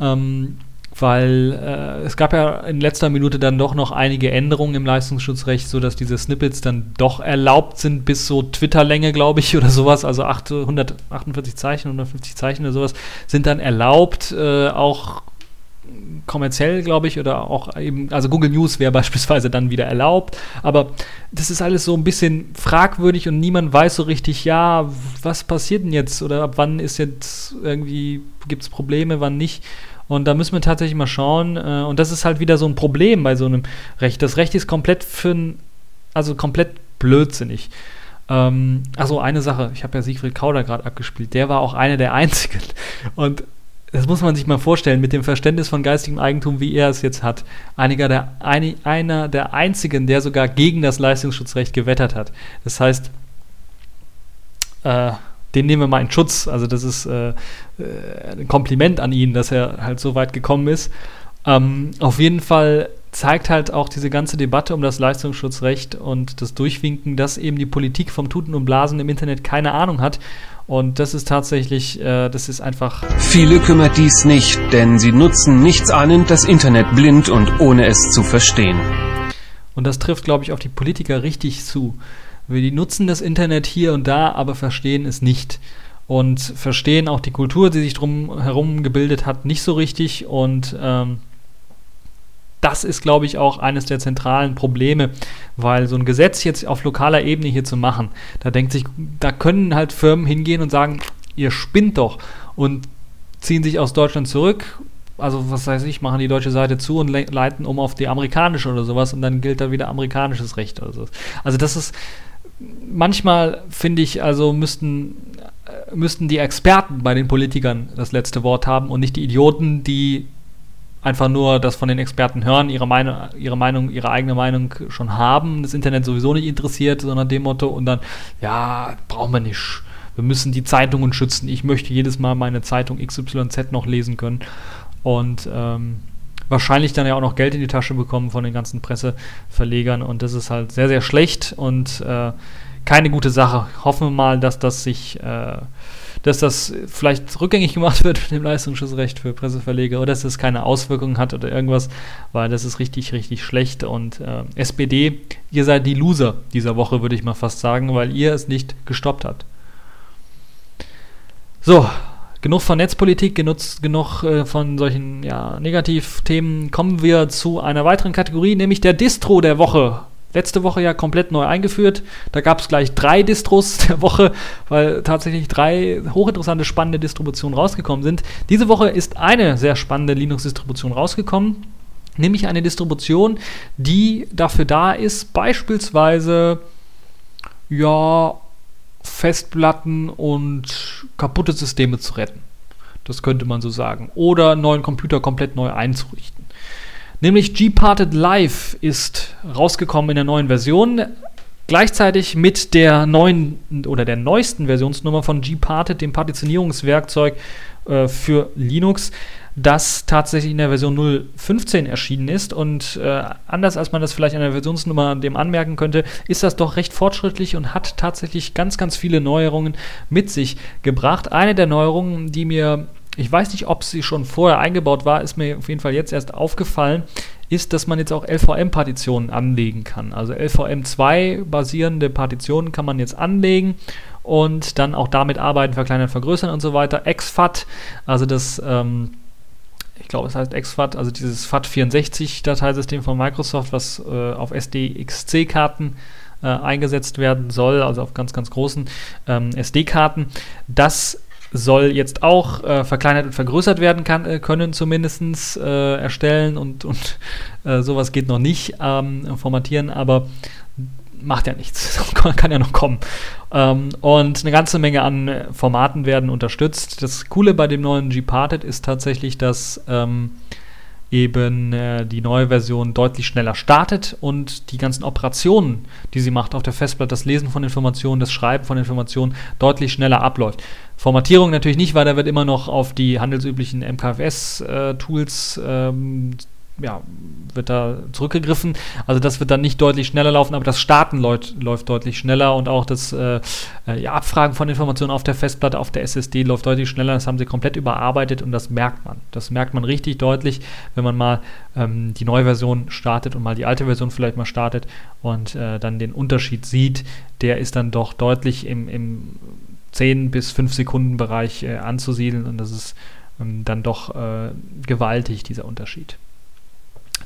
Ähm, weil äh, es gab ja in letzter Minute dann doch noch einige Änderungen im Leistungsschutzrecht, sodass diese Snippets dann doch erlaubt sind bis so Twitter-Länge, glaube ich, [laughs] oder sowas, also 848 Zeichen, 150 Zeichen oder sowas, sind dann erlaubt, äh, auch kommerziell, glaube ich, oder auch eben, also Google News wäre [laughs] beispielsweise dann wieder erlaubt, aber das ist alles so ein bisschen fragwürdig und niemand weiß so richtig, ja, was passiert denn jetzt oder ab wann ist jetzt irgendwie, gibt es Probleme, wann nicht. Und da müssen wir tatsächlich mal schauen. Äh, und das ist halt wieder so ein Problem bei so einem Recht. Das Recht ist komplett für also komplett blödsinnig. Ähm, also eine Sache, ich habe ja Siegfried Kauder gerade abgespielt, der war auch einer der [laughs] einzigen. Und das muss man sich mal vorstellen, mit dem Verständnis von geistigem Eigentum, wie er es jetzt hat. Einiger der, ein, einer der einzigen, der sogar gegen das Leistungsschutzrecht gewettert hat. Das heißt, äh, den nehmen wir mal in Schutz. Also das ist äh, äh, ein Kompliment an ihn, dass er halt so weit gekommen ist. Ähm, auf jeden Fall zeigt halt auch diese ganze Debatte um das Leistungsschutzrecht und das Durchwinken, dass eben die Politik vom Tuten und Blasen im Internet keine Ahnung hat Und das ist tatsächlich, äh, das ist einfach. Viele kümmert dies nicht, denn sie nutzen nichts ahnend das Internet blind und ohne es zu verstehen. Und das trifft, glaube ich, auf die Politiker richtig zu. Wir die nutzen das Internet hier und da, aber verstehen es nicht. Und verstehen auch die Kultur, die sich drum herum gebildet hat, nicht so richtig. Und ähm, das ist, glaube ich, auch eines der zentralen Probleme, weil so ein Gesetz jetzt auf lokaler Ebene hier zu machen, da denkt sich, da können halt Firmen hingehen und sagen, ihr spinnt doch und ziehen sich aus Deutschland zurück. Also, was weiß ich, machen die deutsche Seite zu und leiten um auf die amerikanische oder sowas und dann gilt da wieder amerikanisches Recht oder so. Also, das ist manchmal, finde ich, also müssten äh, müssten die Experten bei den Politikern das letzte Wort haben und nicht die Idioten, die einfach nur das von den Experten hören, ihre Meinung, ihre Meinung, ihre eigene Meinung schon haben, das Internet sowieso nicht interessiert, sondern dem Motto und dann, ja, brauchen wir nicht. Wir müssen die Zeitungen schützen. Ich möchte jedes Mal meine Zeitung XYZ noch lesen können. Und ähm, wahrscheinlich dann ja auch noch Geld in die Tasche bekommen von den ganzen Presseverlegern. Und das ist halt sehr, sehr schlecht und äh, keine gute Sache. Hoffen wir mal, dass das sich, äh, dass das vielleicht rückgängig gemacht wird mit dem Leistungsschutzrecht für Presseverleger oder dass es keine Auswirkungen hat oder irgendwas, weil das ist richtig, richtig schlecht. Und äh, SPD, ihr seid die Loser dieser Woche, würde ich mal fast sagen, weil ihr es nicht gestoppt habt. So, genug von Netzpolitik, genutzt, genug äh, von solchen ja, Negativthemen. Kommen wir zu einer weiteren Kategorie, nämlich der Distro der Woche letzte Woche ja komplett neu eingeführt. Da gab es gleich drei Distros [laughs] der Woche, weil tatsächlich drei hochinteressante, spannende Distributionen rausgekommen sind. Diese Woche ist eine sehr spannende Linux-Distribution rausgekommen, nämlich eine Distribution, die dafür da ist, beispielsweise ja Festplatten und kaputte Systeme zu retten. Das könnte man so sagen. Oder einen neuen Computer komplett neu einzurichten. Nämlich G-Parted Live ist rausgekommen in der neuen Version. Gleichzeitig mit der neuen oder der neuesten Versionsnummer von G-Parted, dem Partitionierungswerkzeug äh, für Linux, das tatsächlich in der Version 0.15 erschienen ist. Und äh, anders als man das vielleicht an der Versionsnummer dem anmerken könnte, ist das doch recht fortschrittlich und hat tatsächlich ganz, ganz viele Neuerungen mit sich gebracht. Eine der Neuerungen, die mir ich weiß nicht, ob sie schon vorher eingebaut war, ist mir auf jeden Fall jetzt erst aufgefallen, ist, dass man jetzt auch LVM-Partitionen anlegen kann. Also LVM2 basierende Partitionen kann man jetzt anlegen und dann auch damit arbeiten, verkleinern, vergrößern und so weiter. XFAT, also das, ähm, ich glaube, es heißt XFAT, also dieses FAT64-Dateisystem von Microsoft, was äh, auf SDXC-Karten äh, eingesetzt werden soll, also auf ganz, ganz großen ähm, SD-Karten. Das soll jetzt auch äh, verkleinert und vergrößert werden kann, äh, können, zumindest äh, erstellen und, und äh, sowas geht noch nicht ähm, formatieren, aber macht ja nichts, [laughs] kann ja noch kommen. Ähm, und eine ganze Menge an Formaten werden unterstützt. Das Coole bei dem neuen Gparted ist tatsächlich, dass ähm, eben äh, die neue Version deutlich schneller startet und die ganzen Operationen, die sie macht auf der Festplatte, das Lesen von Informationen, das Schreiben von Informationen deutlich schneller abläuft. Formatierung natürlich nicht, weil da wird immer noch auf die handelsüblichen MKFS-Tools äh, ähm, ja, wird da zurückgegriffen. Also das wird dann nicht deutlich schneller laufen, aber das Starten läuft, deutlich schneller und auch das äh, äh ja, Abfragen von Informationen auf der Festplatte, auf der SSD läuft deutlich schneller. Das haben sie komplett überarbeitet und das merkt man. Das merkt man richtig deutlich, wenn man mal ähm, die neue Version startet und mal die alte Version vielleicht mal startet und äh, dann den Unterschied sieht. Der ist dann doch deutlich im, im 10 bis 5 Sekunden Bereich äh, anzusiedeln und das ist ähm, dann doch äh, gewaltig, dieser Unterschied.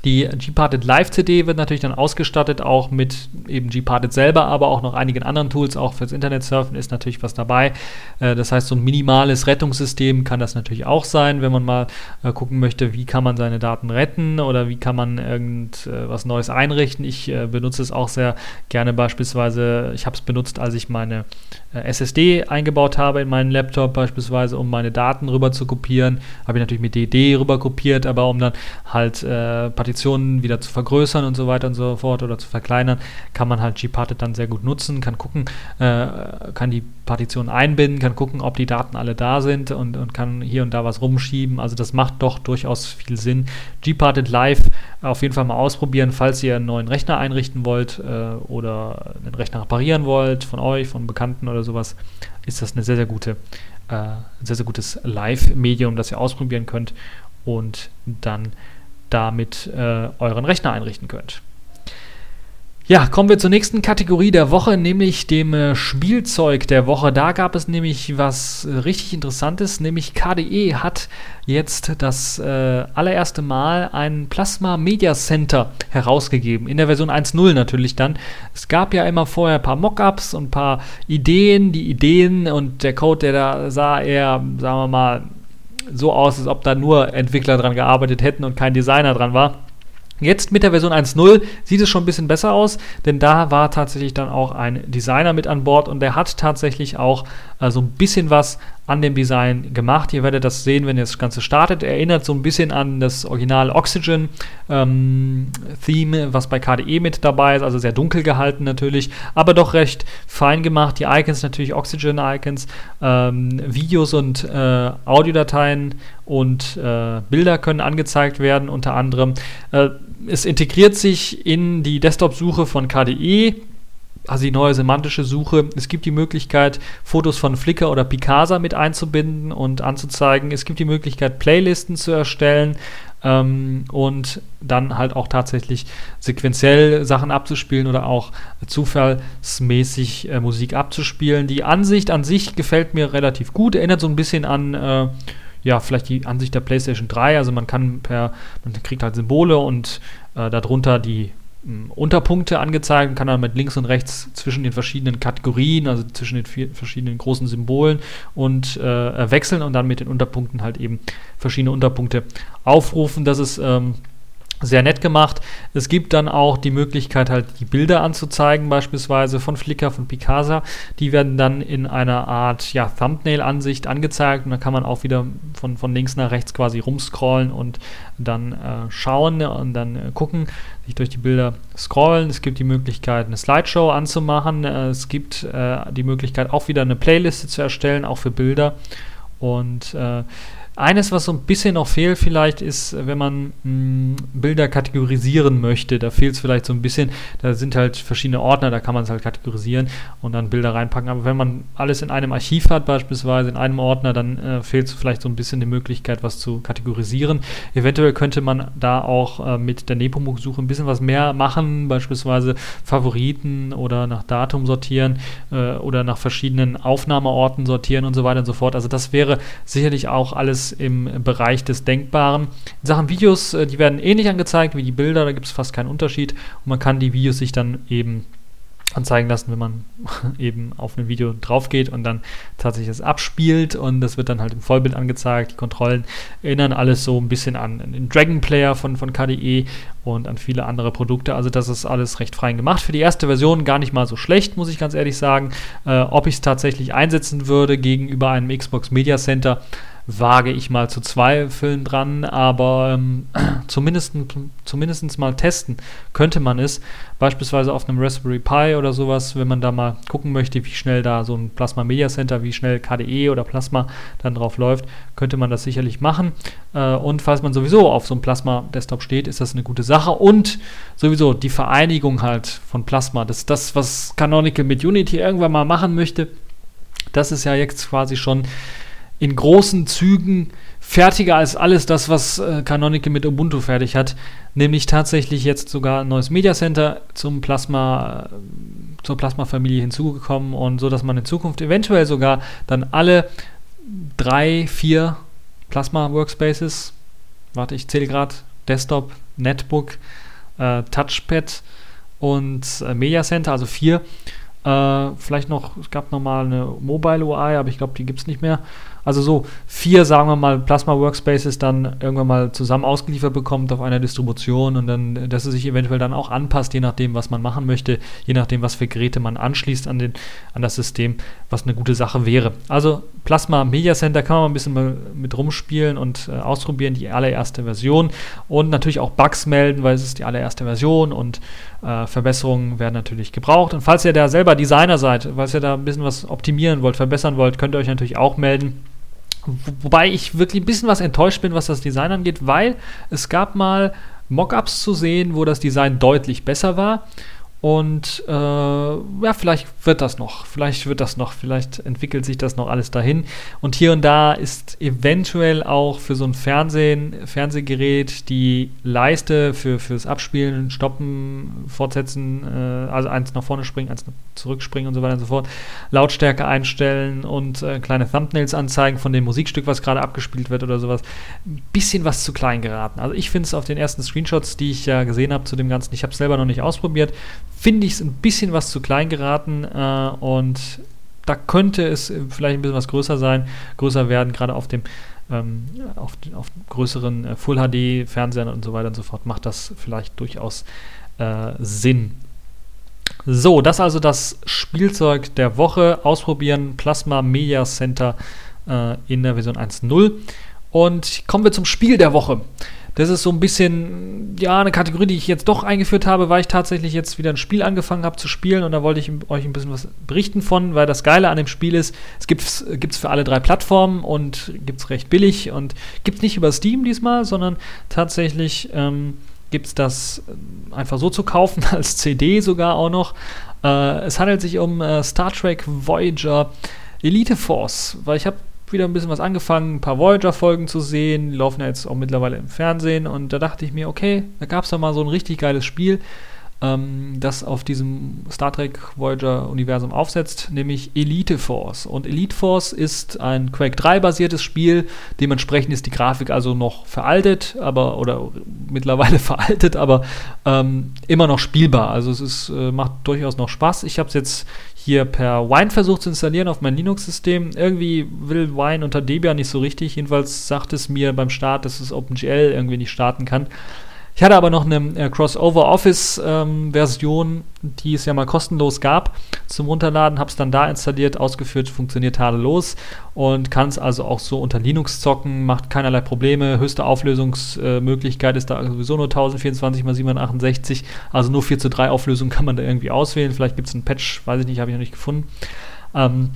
Die Gparted Live CD wird natürlich dann ausgestattet, auch mit eben Gparted selber, aber auch noch einigen anderen Tools, auch fürs Internet surfen ist natürlich was dabei. Äh, das heißt, so ein minimales Rettungssystem kann das natürlich auch sein, wenn man mal äh, gucken möchte, wie kann man seine Daten retten oder wie kann man irgendwas äh, Neues einrichten. Ich benutze es auch sehr gerne beispielsweise, ich habe es benutzt, als ich meine SSD eingebaut habe in meinen Laptop beispielsweise, um meine Daten rüber zu kopieren. Habe ich natürlich mit DD rüber kopiert, aber um dann halt Partitionen wieder zu vergrößern und so weiter und so fort oder zu verkleinern, kann man halt gparted dann sehr gut nutzen, kann gucken, äh, kann die Partitionen einbinden, kann gucken, ob die Daten alle da sind und, und kann hier und da was rumschieben. Also das macht doch durchaus viel Sinn. gparted Live auf jeden Fall mal ausprobieren, falls ihr einen neuen Rechner einrichten wollt äh, oder einen Rechner reparieren wollt von euch, von Bekannten oder sowas, ist das eine sehr, sehr gute äh, sehr, sehr gutes Live-Medium, das ihr ausprobieren könnt und dann damit äh, euren Rechner einrichten könnt. Ja, kommen wir zur nächsten Kategorie der Woche, nämlich dem äh, Spielzeug der Woche. Da gab es nämlich was äh, richtig Interessantes, nämlich KDE hat jetzt das äh, allererste Mal ein Plasma Media Center herausgegeben, in der Version 1.0 natürlich dann. Es gab ja immer vorher ein paar Mockups und ein paar Ideen. Die Ideen und der Code, der da sah eher, sagen wir mal, so aus, als ob da nur Entwickler dran gearbeitet hätten und kein Designer dran war. Jetzt mit der Version 1.0 sieht es schon ein bisschen besser aus, denn da war tatsächlich dann auch ein Designer mit an Bord und der hat tatsächlich auch äh, so ein bisschen was an dem Design gemacht. Ihr werdet das sehen, wenn ihr das Ganze startet. Erinnert so ein bisschen an das Original Oxygen ähm, Theme, was bei KDE mit dabei ist, also sehr dunkel gehalten natürlich, aber doch recht fein gemacht. Die Icons natürlich Oxygen Icons, ähm, Videos und äh, Audiodateien und äh, Bilder können angezeigt werden, unter anderem. Äh, es integriert sich in die Desktop-Suche von KDE also die neue semantische Suche. Es gibt die Möglichkeit, Fotos von Flickr oder Picasa mit einzubinden und anzuzeigen. Es gibt die Möglichkeit, Playlisten zu erstellen ähm, und dann halt auch tatsächlich sequenziell Sachen abzuspielen oder auch zufallsmäßig äh, Musik abzuspielen. Die Ansicht an sich gefällt mir relativ gut, erinnert so ein bisschen an äh, ja, vielleicht die Ansicht der PlayStation 3. Also man kann per, man kriegt halt Symbole und äh, darunter die Unterpunkte angezeigt und kann dann mit links und rechts zwischen den verschiedenen Kategorien, also zwischen den vier, verschiedenen großen Symbolen und äh, wechseln und dann mit den Unterpunkten halt eben verschiedene Unterpunkte aufrufen. Das ist ähm, sehr nett gemacht. Es gibt dann auch die Möglichkeit, halt die Bilder anzuzeigen, beispielsweise von Flickr, von Picasa. Die werden dann in einer Art ja, Thumbnail-Ansicht angezeigt und dann kann man auch wieder von, von links nach rechts quasi rumscrollen und dann äh, schauen und dann äh, gucken, sich durch die Bilder scrollen. Es gibt die Möglichkeit, eine Slideshow anzumachen. Äh, es gibt äh, die Möglichkeit, auch wieder eine Playliste zu erstellen, auch für Bilder. Und äh, eines, was so ein bisschen noch fehlt vielleicht, ist, wenn man mh, hm, Bilder kategorisieren möchte. Da fehlt es vielleicht so ein bisschen. Da sind halt verschiedene Ordner, da kann man es halt kategorisieren und dann Bilder reinpacken. Aber wenn man alles in einem Archiv hat, beispielsweise in einem Ordner, dann äh, fehlt es vielleicht so ein bisschen die Möglichkeit, was zu kategorisieren. Eventuell könnte man da auch äh, mit der Nepomuk-Suche ein bisschen was mehr machen, beispielsweise Favoriten oder nach Datum sortieren äh, oder nach verschiedenen Aufnahmeorten sortieren und so weiter und so fort. Also das wäre sicherlich auch alles im Bereich des Denkbaren. In Sachen Videos, äh, die werden ähnlich angezeigt wie die Bilder, da gibt es fast keinen Unterschied und man kann die Videos sich dann eben anzeigen lassen, wenn man [laughs] eben auf ein Video drauf geht und dann tatsächlich es abspielt und das wird dann halt im Vollbild angezeigt. Die Kontrollen erinnern alles so ein bisschen an den Dragon Player von, von KDE und an viele andere Produkte. Also das ist alles recht frei gemacht. Für die erste Version gar nicht mal so schlecht, muss ich ganz ehrlich sagen. Äh, ob ich es tatsächlich einsetzen würde gegenüber einem Xbox Media Center, wage ich mal zu zweifeln dran, aber ähm, [clears throat] zumindest, zumindest mal testen könnte man es. Beispielsweise auf einem Raspberry Pi oder sowas, wenn man da mal gucken möchte, wie schnell da so ein Plasma Media Center, wie schnell KDE oder Plasma dann drauf läuft, könnte man das sicherlich machen. Äh, und falls man sowieso auf so einem Plasma Desktop steht, ist das eine gute Sache. Und sowieso die Vereinigung halt von Plasma, das ist das, was Canonical mit Unity irgendwann mal machen möchte. Das ist ja jetzt quasi schon in großen Zügen fertiger als alles das, was äh, Canonical mit Ubuntu fertig hat. Nämlich tatsächlich jetzt sogar ein neues Media Center zum Plasma, äh, zur Plasma-Familie hinzugekommen und so, dass man in Zukunft eventuell sogar dann alle drei, vier Plasma-Workspaces, warte, ich zähle gerade, Desktop, Netbook, äh, Touchpad und äh, Media Center, also vier. Äh, vielleicht noch, es gab nochmal eine Mobile UI, aber ich glaube, die gibt es nicht mehr also so vier, sagen wir mal, Plasma Workspaces dann irgendwann mal zusammen ausgeliefert bekommt auf einer Distribution und dann, dass es sich eventuell dann auch anpasst, je nachdem, was man machen möchte, je nachdem, was für Geräte man anschließt an, den, an das System, was eine gute Sache wäre. Also Plasma Media Center kann man ein bisschen mit rumspielen und äh, ausprobieren, die allererste Version und natürlich auch Bugs melden, weil es ist die allererste Version und äh, Verbesserungen werden natürlich gebraucht. Und falls ihr da selber Designer seid, falls ihr da ein bisschen was optimieren wollt, verbessern wollt, könnt ihr euch natürlich auch melden. Wobei ich wirklich ein bisschen was enttäuscht bin, was das Design angeht, weil es gab mal Mockups zu sehen, wo das Design deutlich besser war. Und äh, ja, vielleicht wird das noch, vielleicht wird das noch, vielleicht entwickelt sich das noch alles dahin. Und hier und da ist eventuell auch für so ein Fernsehen, Fernsehgerät die Leiste für, fürs Abspielen, Stoppen, Fortsetzen, äh, also eins nach vorne springen, eins zurückspringen und so weiter und so fort, Lautstärke einstellen und äh, kleine Thumbnails anzeigen von dem Musikstück, was gerade abgespielt wird oder sowas. Ein bisschen was zu klein geraten. Also ich finde es auf den ersten Screenshots, die ich ja gesehen habe zu dem Ganzen, ich habe es selber noch nicht ausprobiert, finde ich es ein bisschen was zu klein geraten äh, und da könnte es vielleicht ein bisschen was größer sein, größer werden, gerade auf dem ähm, auf, auf, größeren äh, Full HD Fernsehern und so weiter und so fort macht das vielleicht durchaus äh, Sinn. So, das also das Spielzeug der Woche. Ausprobieren Plasma Media Center äh, in der Version 1.0. Und kommen wir zum Spiel der Woche. Das ist so ein bisschen, ja, eine Kategorie, die ich jetzt doch eingeführt habe, weil ich tatsächlich jetzt wieder ein Spiel angefangen habe zu spielen und da wollte ich euch ein bisschen was berichten von, weil das Geile an dem Spiel ist, es gibt es für alle drei Plattformen und gibt es recht billig und gibt es nicht über Steam diesmal, sondern tatsächlich ähm, gibt es das äh, einfach so zu kaufen, [laughs] als CD sogar auch noch. Äh, es handelt sich um äh, Star Trek Voyager Elite Force, weil ich habe wieder ein bisschen was angefangen, ein paar Voyager-Folgen zu sehen. Die laufen ja jetzt auch mittlerweile im Fernsehen. Und da dachte ich mir, okay, da gab es doch mal so ein richtig geiles Spiel, ähm, das auf diesem Star Trek Voyager-Universum aufsetzt, nämlich Elite Force. Und Elite Force ist ein Quake 3-basiertes Spiel. Dementsprechend ist die Grafik also noch veraltet, aber oder mittlerweile [laughs] veraltet, aber ähm, immer noch spielbar. Also es ist, äh, macht durchaus noch Spaß. Ich habe es jetzt hier per Wine versucht zu installieren auf mein Linux-System. Irgendwie will Wine unter Debian nicht so richtig. Jedenfalls sagt es mir beim Start, dass es OpenGL irgendwie nicht starten kann. Ich hatte aber noch eine äh, Crossover Office ähm, Version, die es ja mal kostenlos gab zum Runterladen, habe es dann da installiert, ausgeführt, funktioniert tadellos und kann es also auch so unter Linux zocken, macht keinerlei Probleme. Höchste Auflösungsmöglichkeit äh, ist da sowieso nur 1024 x 768, also nur 4 zu 3 Auflösung kann man da irgendwie auswählen. Vielleicht gibt es einen Patch, weiß ich nicht, habe ich noch nicht gefunden. Ähm,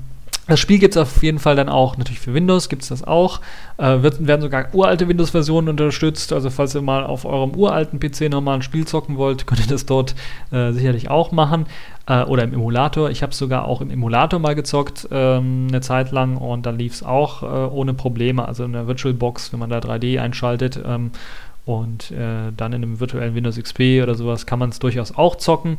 das Spiel gibt es auf jeden Fall dann auch, natürlich für Windows gibt es das auch. Äh, wird, werden sogar uralte Windows-Versionen unterstützt. Also falls ihr mal auf eurem uralten PC nochmal ein Spiel zocken wollt, [laughs] könnt ihr das dort äh, sicherlich auch machen. Äh, oder im Emulator. Ich habe es sogar auch im Emulator mal gezockt, ähm, eine Zeit lang. Und da lief es auch äh, ohne Probleme. Also in der VirtualBox, wenn man da 3D einschaltet. Ähm, und äh, dann in einem virtuellen Windows XP oder sowas kann man es durchaus auch zocken.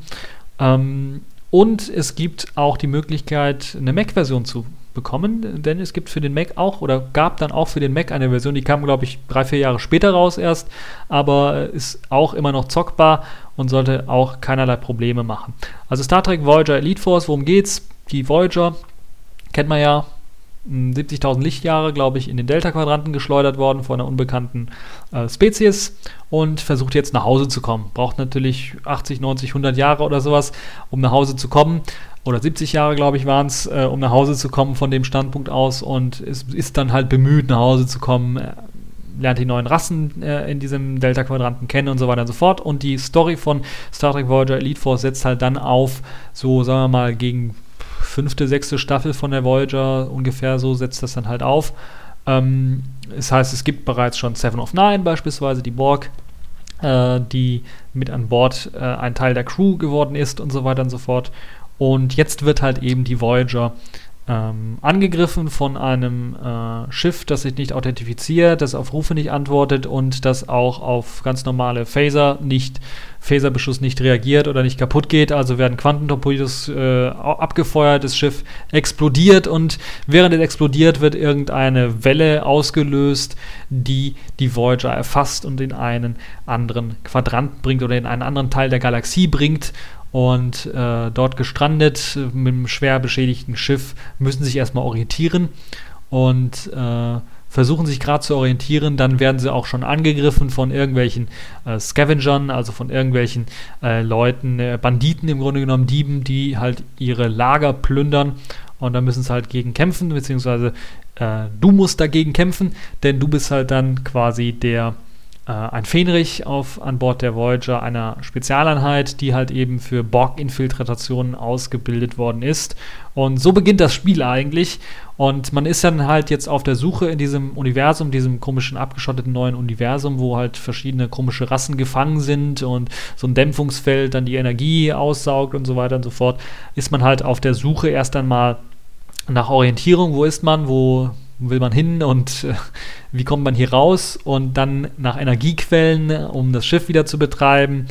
Ähm, und es gibt auch die Möglichkeit, eine Mac-Version zu bekommen, denn es gibt für den Mac auch oder gab dann auch für den Mac eine Version, die kam, glaube ich, drei, vier Jahre später raus erst, aber ist auch immer noch zockbar und sollte auch keinerlei Probleme machen. Also Star Trek Voyager Elite Force, worum geht's? Die Voyager kennt man ja, 70.000 Lichtjahre, glaube ich, in den Delta-Quadranten geschleudert worden von einer unbekannten äh, Spezies und versucht jetzt nach Hause zu kommen. Braucht natürlich 80, 90, 100 Jahre oder sowas, um nach Hause zu kommen. Oder 70 Jahre, glaube ich, waren es, äh, um nach Hause zu kommen von dem Standpunkt aus und ist, ist dann halt bemüht, nach Hause zu kommen. Er lernt die neuen Rassen äh, in diesem Delta-Quadranten kennen und so weiter und so fort. Und die Story von Star Trek Voyager Elite Force setzt halt dann auf, so sagen wir mal, gegen fünfte, sechste Staffel von der Voyager ungefähr so setzt das dann halt auf. Ähm, das heißt, es gibt bereits schon Seven of Nine beispielsweise, die Borg, äh, die mit an Bord äh, ein Teil der Crew geworden ist und so weiter und so fort. Und jetzt wird halt eben die Voyager ähm, angegriffen von einem äh, Schiff, das sich nicht authentifiziert, das auf Rufe nicht antwortet und das auch auf ganz normale Phaser nicht, Phaserbeschuss nicht reagiert oder nicht kaputt geht. Also werden Quantentorpedos äh, abgefeuert, das Schiff explodiert und während es explodiert, wird irgendeine Welle ausgelöst, die die Voyager erfasst und in einen anderen Quadrant bringt oder in einen anderen Teil der Galaxie bringt und äh, dort gestrandet mit einem schwer beschädigten Schiff, müssen sich erstmal orientieren. Und äh, versuchen sich gerade zu orientieren, dann werden sie auch schon angegriffen von irgendwelchen äh, Scavengern, also von irgendwelchen äh, Leuten, äh, Banditen im Grunde genommen, Dieben, die halt ihre Lager plündern. Und da müssen sie halt gegen kämpfen, beziehungsweise äh, du musst dagegen kämpfen, denn du bist halt dann quasi der äh, ein Fähnrich auf, an Bord der Voyager, einer Spezialeinheit, die halt eben für Borg-Infiltrationen ausgebildet worden ist. Und so beginnt das Spiel eigentlich. Und man ist dann halt jetzt auf der Suche in diesem Universum, diesem komischen abgeschotteten neuen Universum, wo halt verschiedene komische Rassen gefangen sind und so ein Dämpfungsfeld dann die Energie aussaugt und so weiter und so fort, ist man halt auf der Suche erst einmal nach Orientierung, wo ist man, wo will man hin und äh, wie kommt man hier raus und dann nach Energiequellen, um das Schiff wieder zu betreiben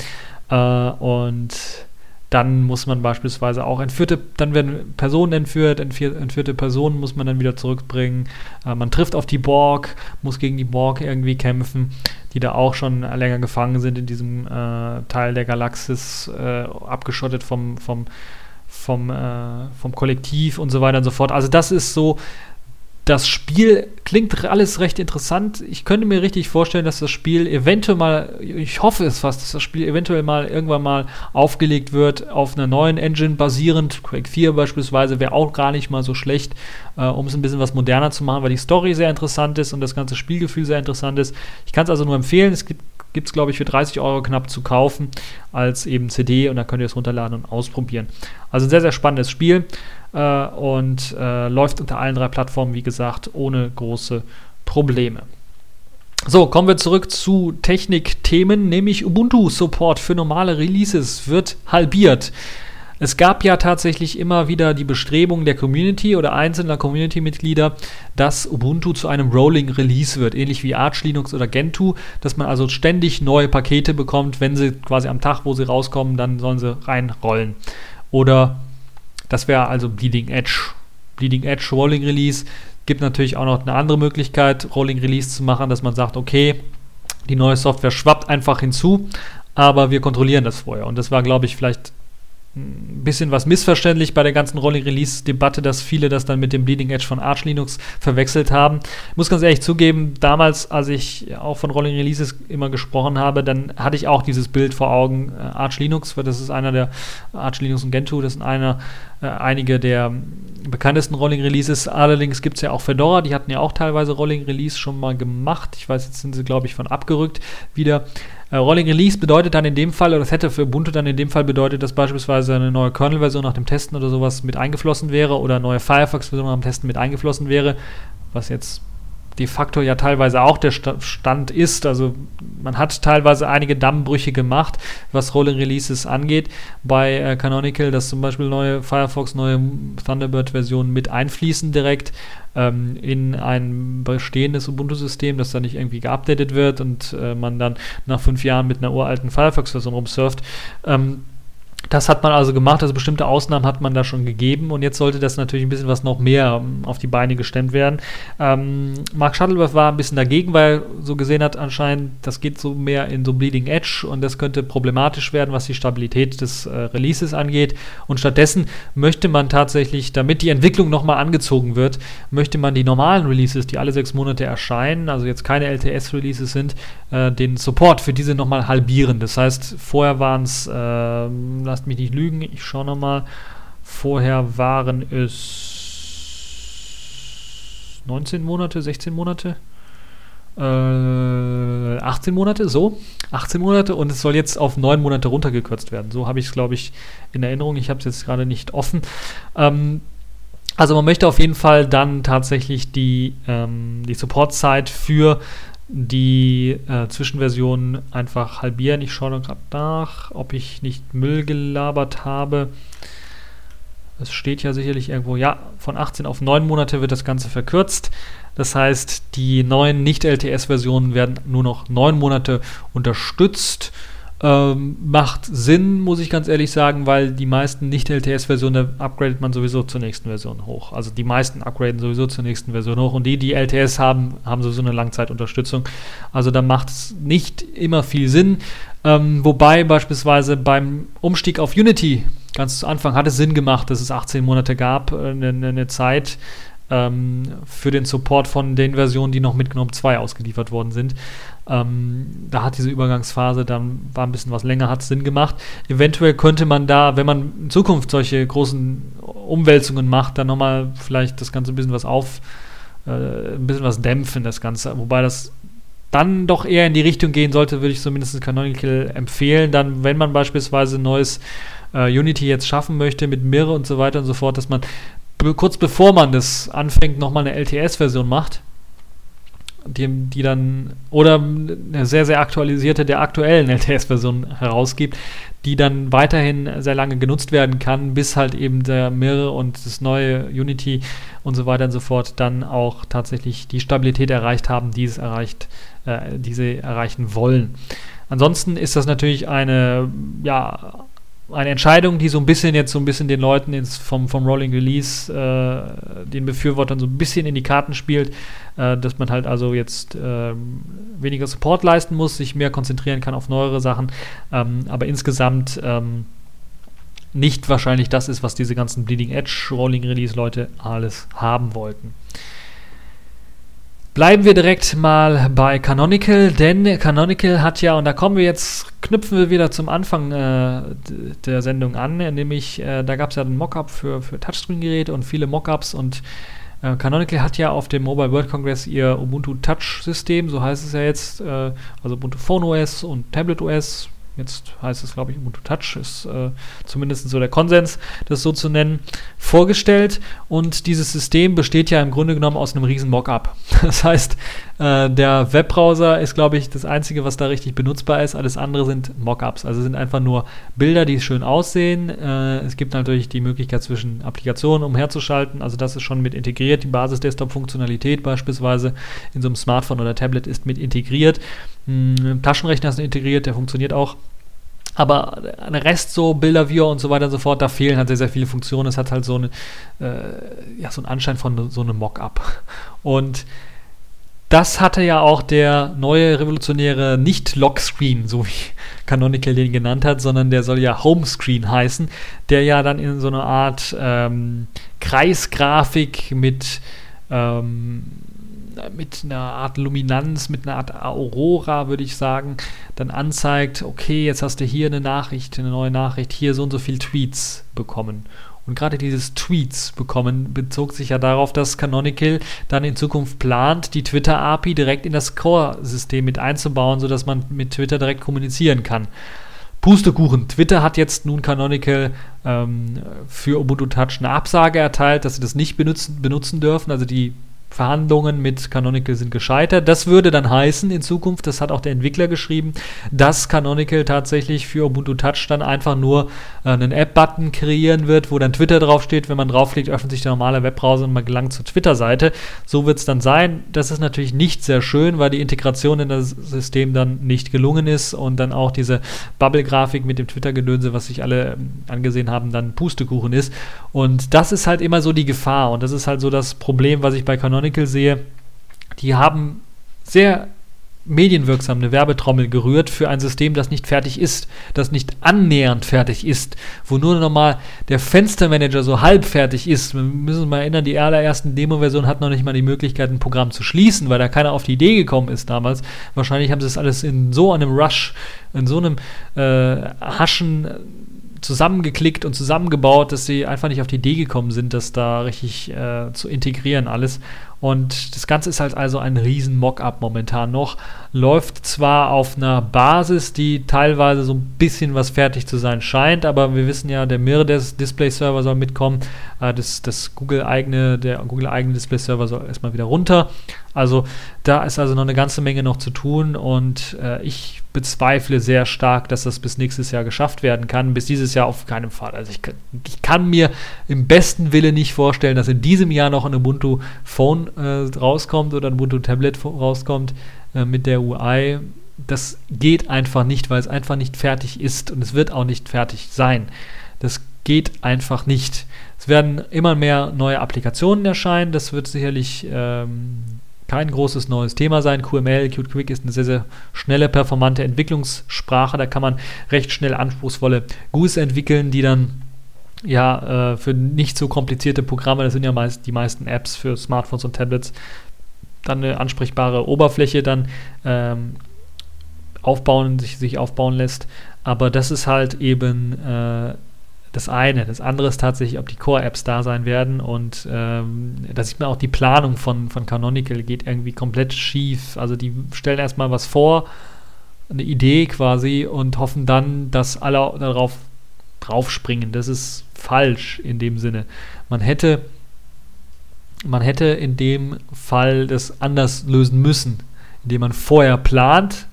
äh, und dann muss man beispielsweise auch entführte, dann werden Personen entführt, entführte Personen muss man dann wieder zurückbringen. Äh, man trifft auf die Borg, muss gegen die Borg irgendwie kämpfen, die da auch schon länger gefangen sind in diesem äh, Teil der Galaxis, äh, abgeschottet vom, vom, vom, äh, vom Kollektiv und so weiter und so fort. Also das ist so das Spiel klingt alles recht interessant. Ich könnte mir richtig vorstellen, dass das Spiel eventuell mal, ich hoffe es fast, dass das Spiel eventuell mal irgendwann mal aufgelegt wird auf einer neuen Engine basierend. Quake 4 beispielsweise wäre auch gar nicht mal so schlecht, äh, um es ein bisschen was moderner zu machen, weil die Story sehr interessant ist und das ganze Spielgefühl sehr interessant ist. Ich kann es also nur empfehlen. Es gibt es, glaube ich, für 30 Euro knapp zu kaufen als eben CD und dann könnt ihr es runterladen und ausprobieren. Also ein sehr, sehr spannendes Spiel äh, und äh, läuft unter allen drei Plattformen, wie gesagt, ohne große Probleme. So, kommen wir zurück zu Technikthemen, nämlich Ubuntu-Support für normale Releases wird halbiert. Es gab ja tatsächlich immer wieder die Bestrebung der Community oder einzelner Community-Mitglieder, dass Ubuntu zu einem Rolling Release wird, ähnlich wie Arch Linux oder Gentoo, dass man also ständig neue Pakete bekommt, wenn sie quasi am Tag, wo sie rauskommen, dann sollen sie reinrollen. Oder das wäre also Bleeding Edge. Bleeding Edge Rolling Release. Gibt natürlich auch noch eine andere Möglichkeit, Rolling Release zu machen, dass man sagt, okay, die neue Software schwappt einfach hinzu, aber wir kontrollieren das vorher. Und das war, glaube ich, vielleicht ein bisschen was missverständlich bei der ganzen Rolling Release Debatte, dass viele das dann mit dem Bleeding Edge von Arch Linux verwechselt haben. Ich muss ganz ehrlich zugeben, damals, als ich auch von Rolling Releases immer gesprochen habe, dann hatte ich auch dieses Bild vor Augen, äh, Arch Linux, weil das ist einer der Arch Linux und Gentoo, das sind einer, äh, einige der bekanntesten Rolling Releases. Allerdings gibt es ja auch Fedora, die hatten ja auch teilweise Rolling Release schon mal gemacht. Ich weiß, jetzt sind sie, glaube ich, von abgerückt wieder. Äh, Rolling Release bedeutet dann in dem Fall, oder das hätte für Ubuntu dann in dem Fall bedeutet, dass beispielsweise eine neue Kernel-Version nach dem Testen oder sowas mit eingeflossen wäre oder eine neue Firefox-Version nach dem Testen mit eingeflossen wäre, was jetzt de facto ja teilweise auch der Stand ist. Also man hat teilweise einige Dammbrüche gemacht, was Rolling Releases angeht. Bei äh, Canonical, dass zum Beispiel neue Firefox, neue Thunderbird-Versionen mit einfließen direkt ähm, in ein bestehendes Ubuntu-System, das dann nicht irgendwie geupdatet wird und äh, man dann nach fünf Jahren mit einer uralten Firefox-Version rumsurft. Ähm, das hat man also gemacht, also bestimmte Ausnahmen hat man da schon gegeben und jetzt sollte das natürlich ein bisschen was noch mehr ähm, auf die Beine gestemmt werden. Ähm, Mark Shuttleworth war ein bisschen dagegen, weil er so gesehen hat anscheinend, das geht so mehr in so Bleeding Edge und das könnte problematisch werden, was die Stabilität des äh, Releases angeht. Und stattdessen möchte man tatsächlich, damit die Entwicklung nochmal angezogen wird, möchte man die normalen Releases, die alle sechs Monate erscheinen, also jetzt keine LTS-Releases sind, äh, den Support für diese nochmal halbieren. Das heißt, vorher waren es äh, lasst mich nicht lügen, ich schaue nochmal. Vorher waren es 19 Monate, 16 Monate, äh, 18 Monate, so, 18 Monate und es soll jetzt auf 9 Monate runtergekürzt werden. So habe ich es, glaube ich, in Erinnerung. Ich habe es jetzt gerade nicht offen. Ähm, also man möchte auf jeden Fall dann tatsächlich die, ähm, die Supportzeit für die äh, Zwischenversion einfach halbieren. Ich schaue gerade nach, ob ich nicht Müll gelabert habe. Es steht ja sicherlich irgendwo, ja, von 18 auf 9 Monate wird das Ganze verkürzt. Das heißt, die neuen Nicht-LTS-Versionen werden nur noch 9 Monate unterstützt ähm, macht Sinn, muss ich ganz ehrlich sagen, weil die meisten Nicht-LTS-Versionen upgradet man sowieso zur nächsten Version hoch. Also die meisten upgraden sowieso zur nächsten Version hoch und die, die LTS haben, haben sowieso eine Langzeitunterstützung. Also da macht es nicht immer viel Sinn. Ähm, wobei beispielsweise beim Umstieg auf Unity ganz zu Anfang hat es Sinn gemacht, dass es 18 Monate gab, eine, äh, eine Zeit, ähm, für den Support von den Versionen, die noch mit GNOME 2 ausgeliefert worden sind. Ähm, da hat diese Übergangsphase dann war ein bisschen was länger, hat Sinn gemacht. Eventuell könnte man da, wenn man in Zukunft solche großen Umwälzungen macht, dann nochmal vielleicht das Ganze ein bisschen was auf, äh, ein bisschen was dämpfen, das Ganze. Wobei das dann doch eher in die Richtung gehen sollte, würde ich zumindest Canonical empfehlen. Dann, wenn man beispielsweise neues äh, Unity jetzt schaffen möchte mit Mirror und so weiter und so fort, dass man kurz bevor man das anfängt, nochmal eine LTS-Version macht, die, die dann, oder eine sehr, sehr aktualisierte der aktuellen LTS-Version herausgibt, die dann weiterhin sehr lange genutzt werden kann, bis halt eben der Mirror und das neue Unity und so weiter und so fort dann auch tatsächlich die Stabilität erreicht haben, die, es erreicht, äh, die sie erreichen wollen. Ansonsten ist das natürlich eine, ja, eine Entscheidung, die so ein bisschen jetzt so ein bisschen den Leuten ins, vom, vom Rolling Release, äh, den Befürwortern so ein bisschen in die Karten spielt, äh, dass man halt also jetzt äh, weniger Support leisten muss, sich mehr konzentrieren kann auf neuere Sachen, ähm, aber insgesamt ähm, nicht wahrscheinlich das ist, was diese ganzen Bleeding Edge Rolling Release Leute alles haben wollten. Bleiben wir direkt mal bei Canonical, denn Canonical hat ja, und da kommen wir jetzt, knüpfen wir wieder zum Anfang äh, der Sendung an, nämlich äh, da gab es ja ein Mockup für, für Touchscreen-Geräte und viele Mockups und äh, Canonical hat ja auf dem Mobile World Congress ihr Ubuntu Touch System, so heißt es ja jetzt, äh, also Ubuntu Phone OS und Tablet OS, jetzt heißt es, glaube ich, Ubuntu Touch, ist äh, zumindest so der Konsens, das so zu nennen, vorgestellt. Und dieses System besteht ja im Grunde genommen aus einem riesen Mockup. [laughs] Das heißt, äh, der Webbrowser ist, glaube ich, das Einzige, was da richtig benutzbar ist. Alles andere sind Mockups. Also sind einfach nur Bilder, die schön aussehen. Äh, es gibt natürlich die Möglichkeit, zwischen Applikationen umherzuschalten. Also das ist schon mit integriert. Die Basis-Desktop-Funktionalität beispielsweise in so einem Smartphone oder Tablet ist mit integriert. Hm, Taschenrechner ist integriert, der funktioniert auch. Aber der Rest, so Bilderviewer und so weiter und so fort, da fehlen halt sehr, sehr viele Funktionen. Es hat halt so, eine, äh, ja, so einen Anschein von so einem Mockup. Und das hatte ja auch der neue revolutionäre Nicht-Lockscreen, so wie Canonical den genannt hat, sondern der soll ja Homescreen heißen, der ja dann in so einer Art ähm, Kreisgrafik mit ähm, mit einer Art Luminanz, mit einer Art Aurora, würde ich sagen, dann anzeigt, okay, jetzt hast du hier eine Nachricht, eine neue Nachricht, hier so und so viele Tweets bekommen. Und gerade dieses Tweets bekommen bezog sich ja darauf, dass Canonical dann in Zukunft plant, die Twitter-API direkt in das Core-System mit einzubauen, sodass man mit Twitter direkt kommunizieren kann. Pustekuchen. Twitter hat jetzt nun Canonical ähm, für Ubuntu Touch eine Absage erteilt, dass sie das nicht benutzen, benutzen dürfen. Also die Verhandlungen mit Canonical sind gescheitert. Das würde dann heißen in Zukunft, das hat auch der Entwickler geschrieben, dass Canonical tatsächlich für Ubuntu Touch dann einfach nur äh, einen App-Button kreieren wird, wo dann Twitter draufsteht. Wenn man draufklickt, öffnet sich der normale Webbrowser und man gelangt zur Twitter-Seite. So wird es dann sein. Das ist natürlich nicht sehr schön, weil die Integration in das System dann nicht gelungen ist und dann auch diese Bubble-Grafik mit dem Twitter-Gedönse, was sich alle ähm, angesehen haben, dann Pustekuchen ist. Und das ist halt immer so die Gefahr und das ist halt so das Problem, was ich bei Canonical Canonical sehe, die haben sehr medienwirksam eine Werbetrommel gerührt für ein System, das nicht fertig ist, das nicht annähernd fertig ist, wo nur nochmal der Fenstermanager so halb fertig ist. Wir müssen uns mal erinnern, die allerersten Demo-Version hat noch nicht mal die Möglichkeit, ein Programm zu schließen, weil da keiner auf die Idee gekommen ist damals. Wahrscheinlich haben sie das alles in so einem Rush, in so einem äh, Haschen zusammengeklickt und zusammengebaut, dass sie einfach nicht auf die Idee gekommen sind, das da richtig äh, zu integrieren alles. Und das Ganze ist halt also ein riesen Mockup momentan noch. Läuft zwar auf einer Basis, die teilweise so ein bisschen was fertig zu sein scheint, aber wir wissen ja, der Mirdes Display Server soll mitkommen. Äh, das, das Google eigene, der Google eigene Display Server soll erstmal wieder runter. Also da ist also noch eine ganze Menge noch zu tun und äh, ich bezweifle sehr stark, dass das bis nächstes Jahr geschafft werden kann. Bis dieses Jahr auf keinen Fall. Also ich, ich kann mir im besten Wille nicht vorstellen, dass in diesem Jahr noch ein Ubuntu Phone äh, rauskommt oder ein Ubuntu Tablet rauskommt äh, mit der UI. Das geht einfach nicht, weil es einfach nicht fertig ist und es wird auch nicht fertig sein. Das geht einfach nicht. Es werden immer mehr neue Applikationen erscheinen. Das wird sicherlich ähm, kein großes neues Thema sein. QML, Qt Quick ist eine sehr, sehr schnelle, performante Entwicklungssprache. Da kann man recht schnell anspruchsvolle GUIs entwickeln, die dann ja, äh, für nicht so komplizierte Programme, das sind ja meist die meisten Apps für Smartphones und Tablets, dann eine ansprechbare Oberfläche dann ähm, aufbauen, sich, sich aufbauen lässt. Aber das ist halt eben äh, das eine. Das andere ist tatsächlich, ob die Core-Apps da sein werden. Und ähm, da sieht man auch die Planung von, von Canonical geht irgendwie komplett schief. Also die stellen erstmal was vor, eine Idee quasi, und hoffen dann, dass alle darauf draufspringen. Das ist falsch in dem Sinne. Man hätte, man hätte in dem Fall das anders lösen müssen, indem man vorher plant,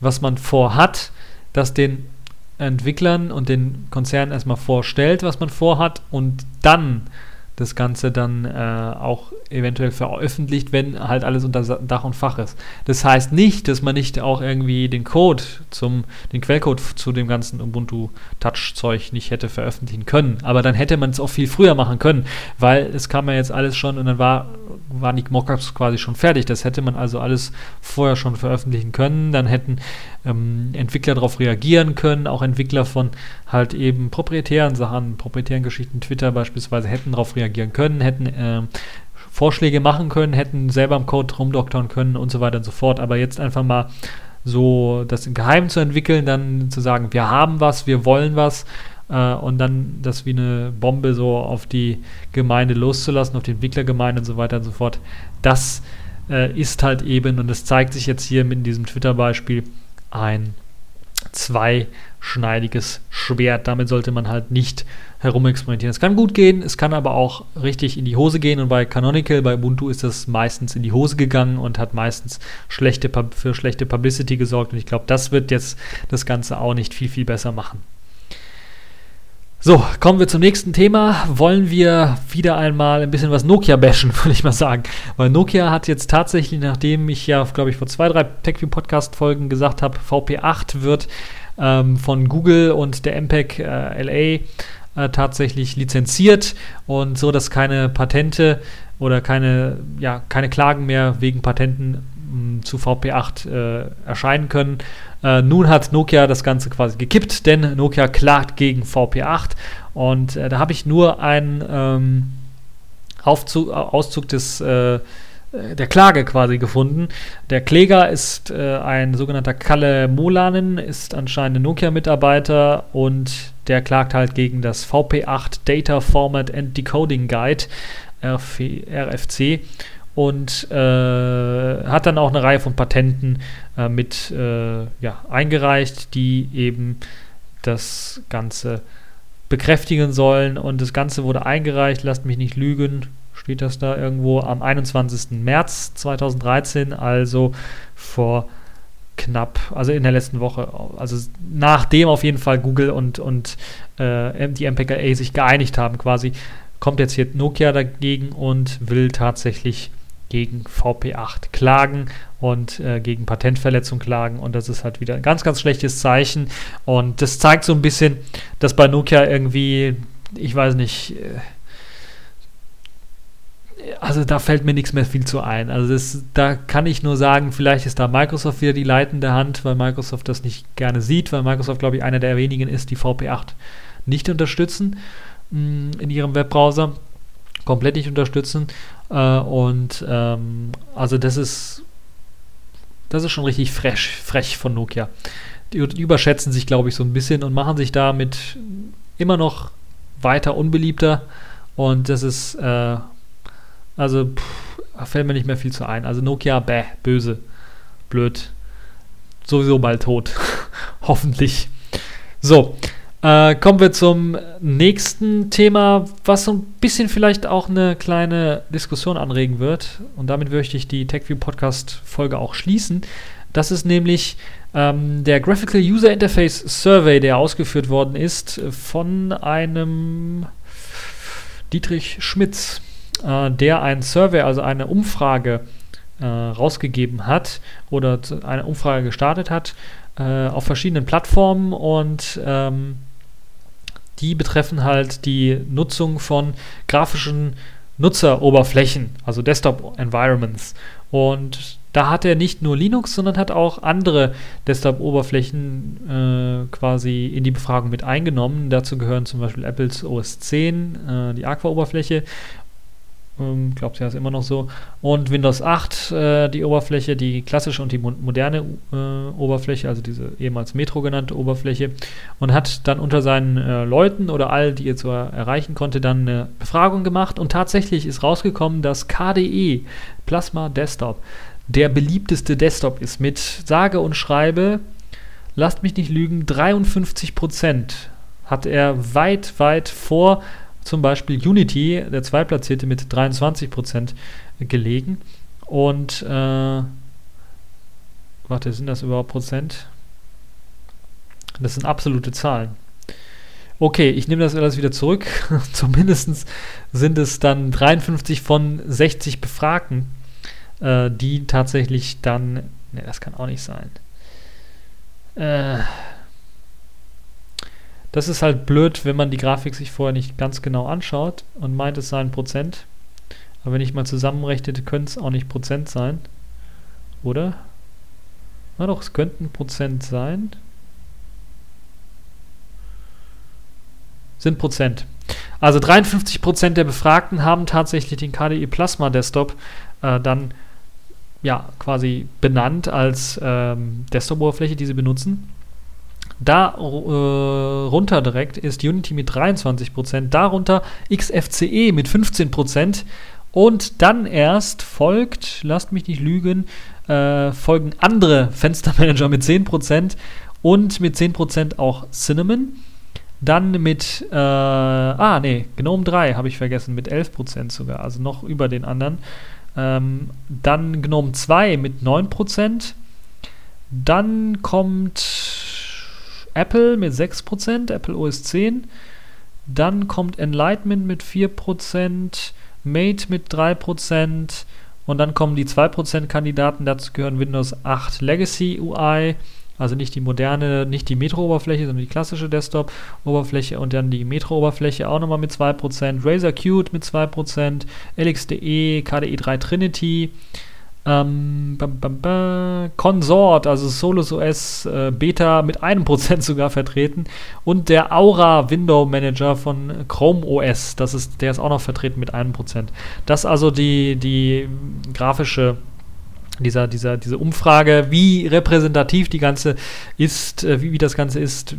was man vorhat, das den Entwicklern und den Konzernen erstmal vorstellt, was man vorhat und dann das Ganze dann äh, auch eventuell veröffentlicht, wenn halt alles unter Dach und Fach ist. Das heißt nicht, dass man nicht auch irgendwie den Code zum, den Quellcode zu dem ganzen Ubuntu Touch-Zeug nicht hätte veröffentlichen können. Aber dann hätte man es auch viel früher machen können, weil es kam ja jetzt alles schon und dann war, waren die Mockups quasi schon fertig. Das hätte man also alles vorher schon veröffentlichen können. Dann hätten ähm, Entwickler darauf reagieren können, auch Entwickler von halt eben proprietären Sachen, proprietären Geschichten, Twitter beispielsweise, hätten darauf reagieren können, hätten äh, Vorschläge machen können, hätten selber im Code rumdoktern können und so weiter und so fort. Aber jetzt einfach mal so das im Geheimen zu entwickeln, dann zu sagen, wir haben was, wir wollen was äh, und dann das wie eine Bombe so auf die Gemeinde loszulassen, auf die Entwicklergemeinde und so weiter und so fort, das äh, ist halt eben, und das zeigt sich jetzt hier mit diesem Twitter-Beispiel, ein zweischneidiges Schwert. Damit sollte man halt nicht herumexperimentieren. Es kann gut gehen, es kann aber auch richtig in die Hose gehen und bei Canonical, bei Ubuntu ist das meistens in die Hose gegangen und hat meistens schlechte, für schlechte Publicity gesorgt und ich glaube, das wird jetzt das Ganze auch nicht viel, viel besser machen. So, kommen wir zum nächsten Thema. Wollen wir wieder einmal ein bisschen was Nokia bashen, [laughs] würde ich mal sagen. Weil Nokia hat jetzt tatsächlich, nachdem ich ja, glaube ich, vor zwei, drei TechView-Podcast-Folgen gesagt habe, VP8 wird ähm, von Google und der MPEG äh, LA äh, tatsächlich lizenziert und so, dass keine Patente oder keine, ja, keine Klagen mehr wegen Patenten zu VP8 äh, erscheinen können. Äh, nun hat Nokia das Ganze quasi gekippt, denn Nokia klagt gegen VP8 und äh, da habe ich nur einen ähm, Aufzug, Auszug des äh, der Klage quasi gefunden. Der Kläger ist äh, ein sogenannter Kalle Molanen, ist anscheinend ein Nokia-Mitarbeiter und der klagt halt gegen das VP8 Data Format and Decoding Guide, RFC, und äh, hat dann auch eine Reihe von Patenten äh, mit äh, ja, eingereicht, die eben das Ganze bekräftigen sollen. Und das Ganze wurde eingereicht, lasst mich nicht lügen, steht das da irgendwo am 21. März 2013, also vor knapp, also in der letzten Woche, also nachdem auf jeden Fall Google und, und äh, die MPKA sich geeinigt haben, quasi, kommt jetzt hier Nokia dagegen und will tatsächlich gegen VP8 klagen und äh, gegen Patentverletzung klagen. Und das ist halt wieder ein ganz, ganz schlechtes Zeichen. Und das zeigt so ein bisschen, dass bei Nokia irgendwie, ich weiß nicht, äh, also da fällt mir nichts mehr viel zu ein. Also das, da kann ich nur sagen, vielleicht ist da Microsoft wieder die leitende Hand, weil Microsoft das nicht gerne sieht, weil Microsoft, glaube ich, einer der wenigen ist, die VP8 nicht unterstützen mh, mm, in ihrem Webbrowser, komplett nicht unterstützen. Äh, und ähm, also das ist das ist schon richtig frech, frech von Nokia. Die, überschätzen sich, glaube ich, so ein bisschen und machen sich damit immer noch weiter unbeliebter. Und das ist, äh, also, pff, fällt mir nicht mehr viel zu ein. Also Nokia, bäh, böse, blöd, sowieso bald tot. [laughs] Hoffentlich. So, äh, kommen wir zum nächsten Thema, was so ein bisschen vielleicht auch eine kleine Diskussion anregen wird. Und damit möchte ich die TechView Podcast Folge auch schließen. Das ist nämlich ähm, der Graphical User Interface Survey, der ausgeführt worden ist von einem Dietrich Schmitz, äh, der ein Survey, also eine Umfrage äh, rausgegeben hat oder eine Umfrage gestartet hat äh, auf verschiedenen Plattformen und ähm, die betreffen halt die Nutzung von grafischen Nutzeroberflächen, also Desktop-Environments. Und da hat er nicht nur Linux, sondern hat auch andere Desktop-Oberflächen äh, quasi in die Befragung mit eingenommen. Dazu gehören zum Beispiel Apples OS 10, äh, die Aqua-Oberfläche ähm, glaube, ja, ist immer noch so. Und Windows 8, äh, die Oberfläche, die klassische und die mo moderne äh, Oberfläche, also diese ehemals Metro genannte Oberfläche. Und hat dann unter seinen äh, Leuten oder all, die er so erreichen konnte, dann eine Befragung gemacht. Und tatsächlich ist rausgekommen, dass KDE, Plasma Desktop, der beliebteste Desktop ist mit sage und schreibe, lasst mich nicht lügen, 53 Prozent hat er weit, weit vor zum Beispiel Unity, der Zweitplatzierte, mit 23% gelegen. Und, äh, warte, sind das überhaupt Prozent? Das sind absolute Zahlen. Okay, ich nehme das alles wieder zurück. [laughs] Zumindest sind es dann 53 von 60 Befragten, äh, die tatsächlich dann. Ne, das kann auch nicht sein. Äh, das ist halt blöd, wenn man die Grafik sich vorher nicht ganz genau anschaut und meint, es seien Prozent. Aber wenn ich mal zusammenrechne, könnte es auch nicht Prozent sein. Oder? Na doch, es könnten Prozent sein. Sind Prozent. Also 53% der Befragten haben tatsächlich den KDE Plasma Desktop äh, dann ja quasi benannt als ähm, Desktop-Oberfläche, die sie benutzen. Da äh, runter direkt ist Unity mit 23%, darunter XFCE mit 15% und dann erst folgt, lasst mich nicht lügen, äh, folgen andere Fenstermanager mit 10% und mit 10% auch Cinnamon. Dann mit, äh, ah nee, Gnome 3 habe ich vergessen, mit 11% sogar, also noch über den anderen. Ähm, dann Gnome 2 mit 9%. Dann kommt Apple mit 6%, Apple OS 10. Dann kommt Enlightenment mit 4%, Mate mit 3%. Und dann kommen die 2% Kandidaten, dazu gehören Windows 8 Legacy UI, also nicht die moderne, nicht die Metro-Oberfläche, sondern die klassische Desktop-Oberfläche und dann die Metro-Oberfläche auch nochmal mit 2%, Razer Qt mit 2%, LXDE, KDE 3 Trinity, ähm, bam, bam, bam, Consort, also Solus OS äh, Beta mit einem Prozent [laughs] sogar vertreten. Und der Aura Window Manager von Chrome OS, das ist, der ist auch noch vertreten mit einem Prozent. Das also die, die grafische dieser, dieser, diese Umfrage, wie repräsentativ die ganze ist, äh, wie, wie das Ganze ist,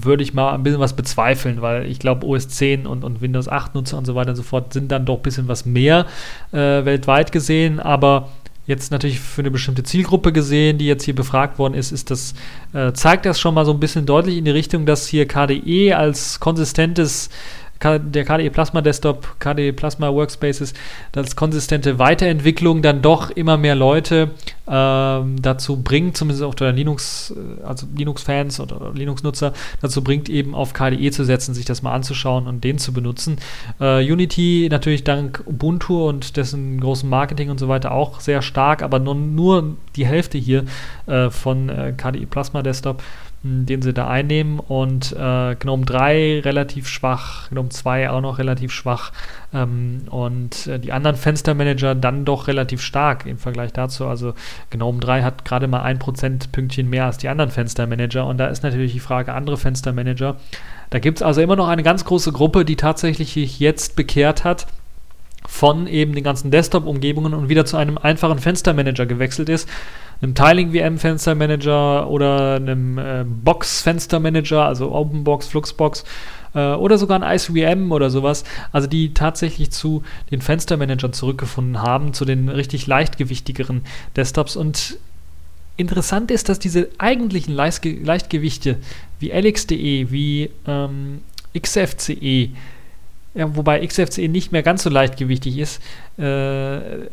würde ich mal ein bisschen was bezweifeln, weil ich glaube, OS 10 und, und Windows 8 Nutzer und so weiter und so fort sind dann doch ein bisschen was mehr äh, weltweit gesehen, aber jetzt natürlich für eine bestimmte Zielgruppe gesehen, die jetzt hier befragt worden ist, ist das, äh, zeigt das schon mal so ein bisschen deutlich in die Richtung, dass hier KDE als konsistentes der KDE Plasma Desktop, KDE Plasma Workspaces, das konsistente Weiterentwicklung dann doch immer mehr Leute ähm, dazu bringt, zumindest auch der Linux, äh, also Linux-Fans oder Linux-Nutzer, dazu bringt, eben auf KDE zu setzen, sich das mal anzuschauen und den zu benutzen. Äh, Unity natürlich dank Ubuntu und dessen großen Marketing und so weiter auch sehr stark, aber nur, nur die Hälfte hier äh, von äh, KDE Plasma Desktop den sie da einnehmen. Und äh, Gnome 3 relativ schwach, Gnome 2 auch noch relativ schwach. Ähm, und äh, die anderen Fenstermanager dann doch relativ stark im Vergleich dazu. Also Gnome 3 hat gerade mal ein Prozentpünktchen mehr als die anderen Fenstermanager. Und da ist natürlich die Frage, andere Fenstermanager. Da gibt es also immer noch eine ganz große Gruppe, die tatsächlich jetzt bekehrt hat von eben den ganzen Desktop-Umgebungen und wieder zu einem einfachen Fenstermanager gewechselt ist einem Tiling-VM-Fenstermanager oder einem äh, Box-Fenstermanager, also OpenBox, Fluxbox äh, oder sogar ein IceVM oder sowas, also die tatsächlich zu den Fenstermanagern zurückgefunden haben, zu den richtig leichtgewichtigeren Desktops. Und Interessant ist, dass diese eigentlichen Leichtgewichte wie LXDE, wie ähm, XFCE, ja, wobei XFCE nicht mehr ganz so leichtgewichtig ist, äh,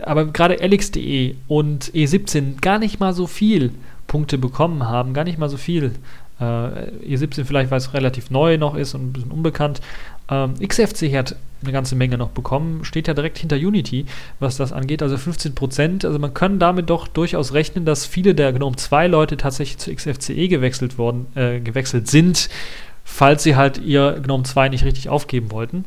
aber gerade LX.de und E17 gar nicht mal so viel Punkte bekommen haben, gar nicht mal so viel. Äh, E17 vielleicht, weil es relativ neu noch ist und ein bisschen unbekannt. Ähm, XFCE hat eine ganze Menge noch bekommen, steht ja direkt hinter Unity, was das angeht, also 15% Also man kann damit doch durchaus rechnen, dass viele der GNOME 2 Leute tatsächlich zu XFCE gewechselt worden, äh, gewechselt sind, falls sie halt ihr GNOME 2 nicht richtig aufgeben wollten.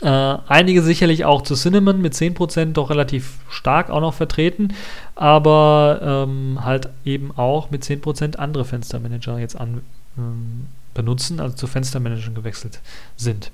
Äh, einige sicherlich auch zu Cinnamon mit 10% doch relativ stark auch noch vertreten, aber ähm, halt eben auch mit 10% andere Fenstermanager jetzt an, ähm, benutzen, also zu Fenstermanagern gewechselt sind.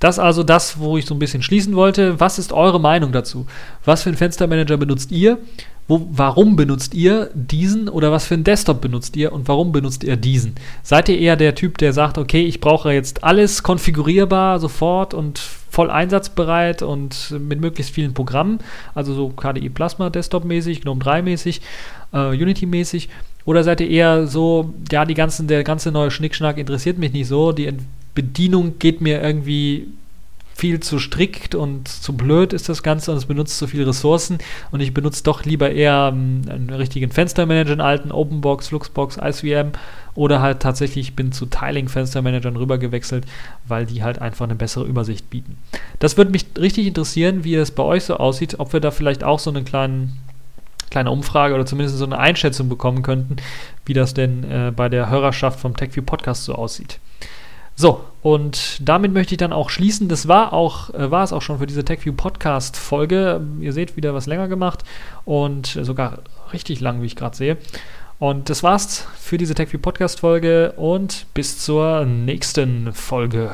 Das also das, wo ich so ein bisschen schließen wollte. Was ist eure Meinung dazu? Was für einen Fenstermanager benutzt ihr? Wo, warum benutzt ihr diesen oder was für einen Desktop benutzt ihr und warum benutzt ihr diesen? Seid ihr eher der Typ, der sagt, okay, ich brauche jetzt alles konfigurierbar sofort und voll einsatzbereit und mit möglichst vielen Programmen, also so KDE Plasma Desktop mäßig, GNOME 3 mäßig, äh, Unity mäßig? Oder seid ihr eher so, ja, die ganzen, der ganze neue Schnickschnack interessiert mich nicht so, die Bedienung geht mir irgendwie viel zu strikt und zu blöd ist das Ganze und es benutzt zu viele Ressourcen und ich benutze doch lieber eher ähm, einen richtigen Fenstermanager, einen alten Openbox, Fluxbox, ICM oder halt tatsächlich bin zu Tiling-Fenstermanagern rüber gewechselt, weil die halt einfach eine bessere Übersicht bieten. Das würde mich richtig interessieren, wie es bei euch so aussieht, ob wir da vielleicht auch so eine kleinen kleine Umfrage oder zumindest so eine Einschätzung bekommen könnten, wie das denn äh, bei der Hörerschaft vom TechView Podcast so aussieht. So, und damit möchte ich dann auch schließen. Das war auch, äh, war es auch schon für diese TechView Podcast Folge. Ihr seht wieder was länger gemacht und sogar richtig lang, wie ich gerade sehe. Und das war's für diese TechView Podcast Folge und bis zur nächsten Folge.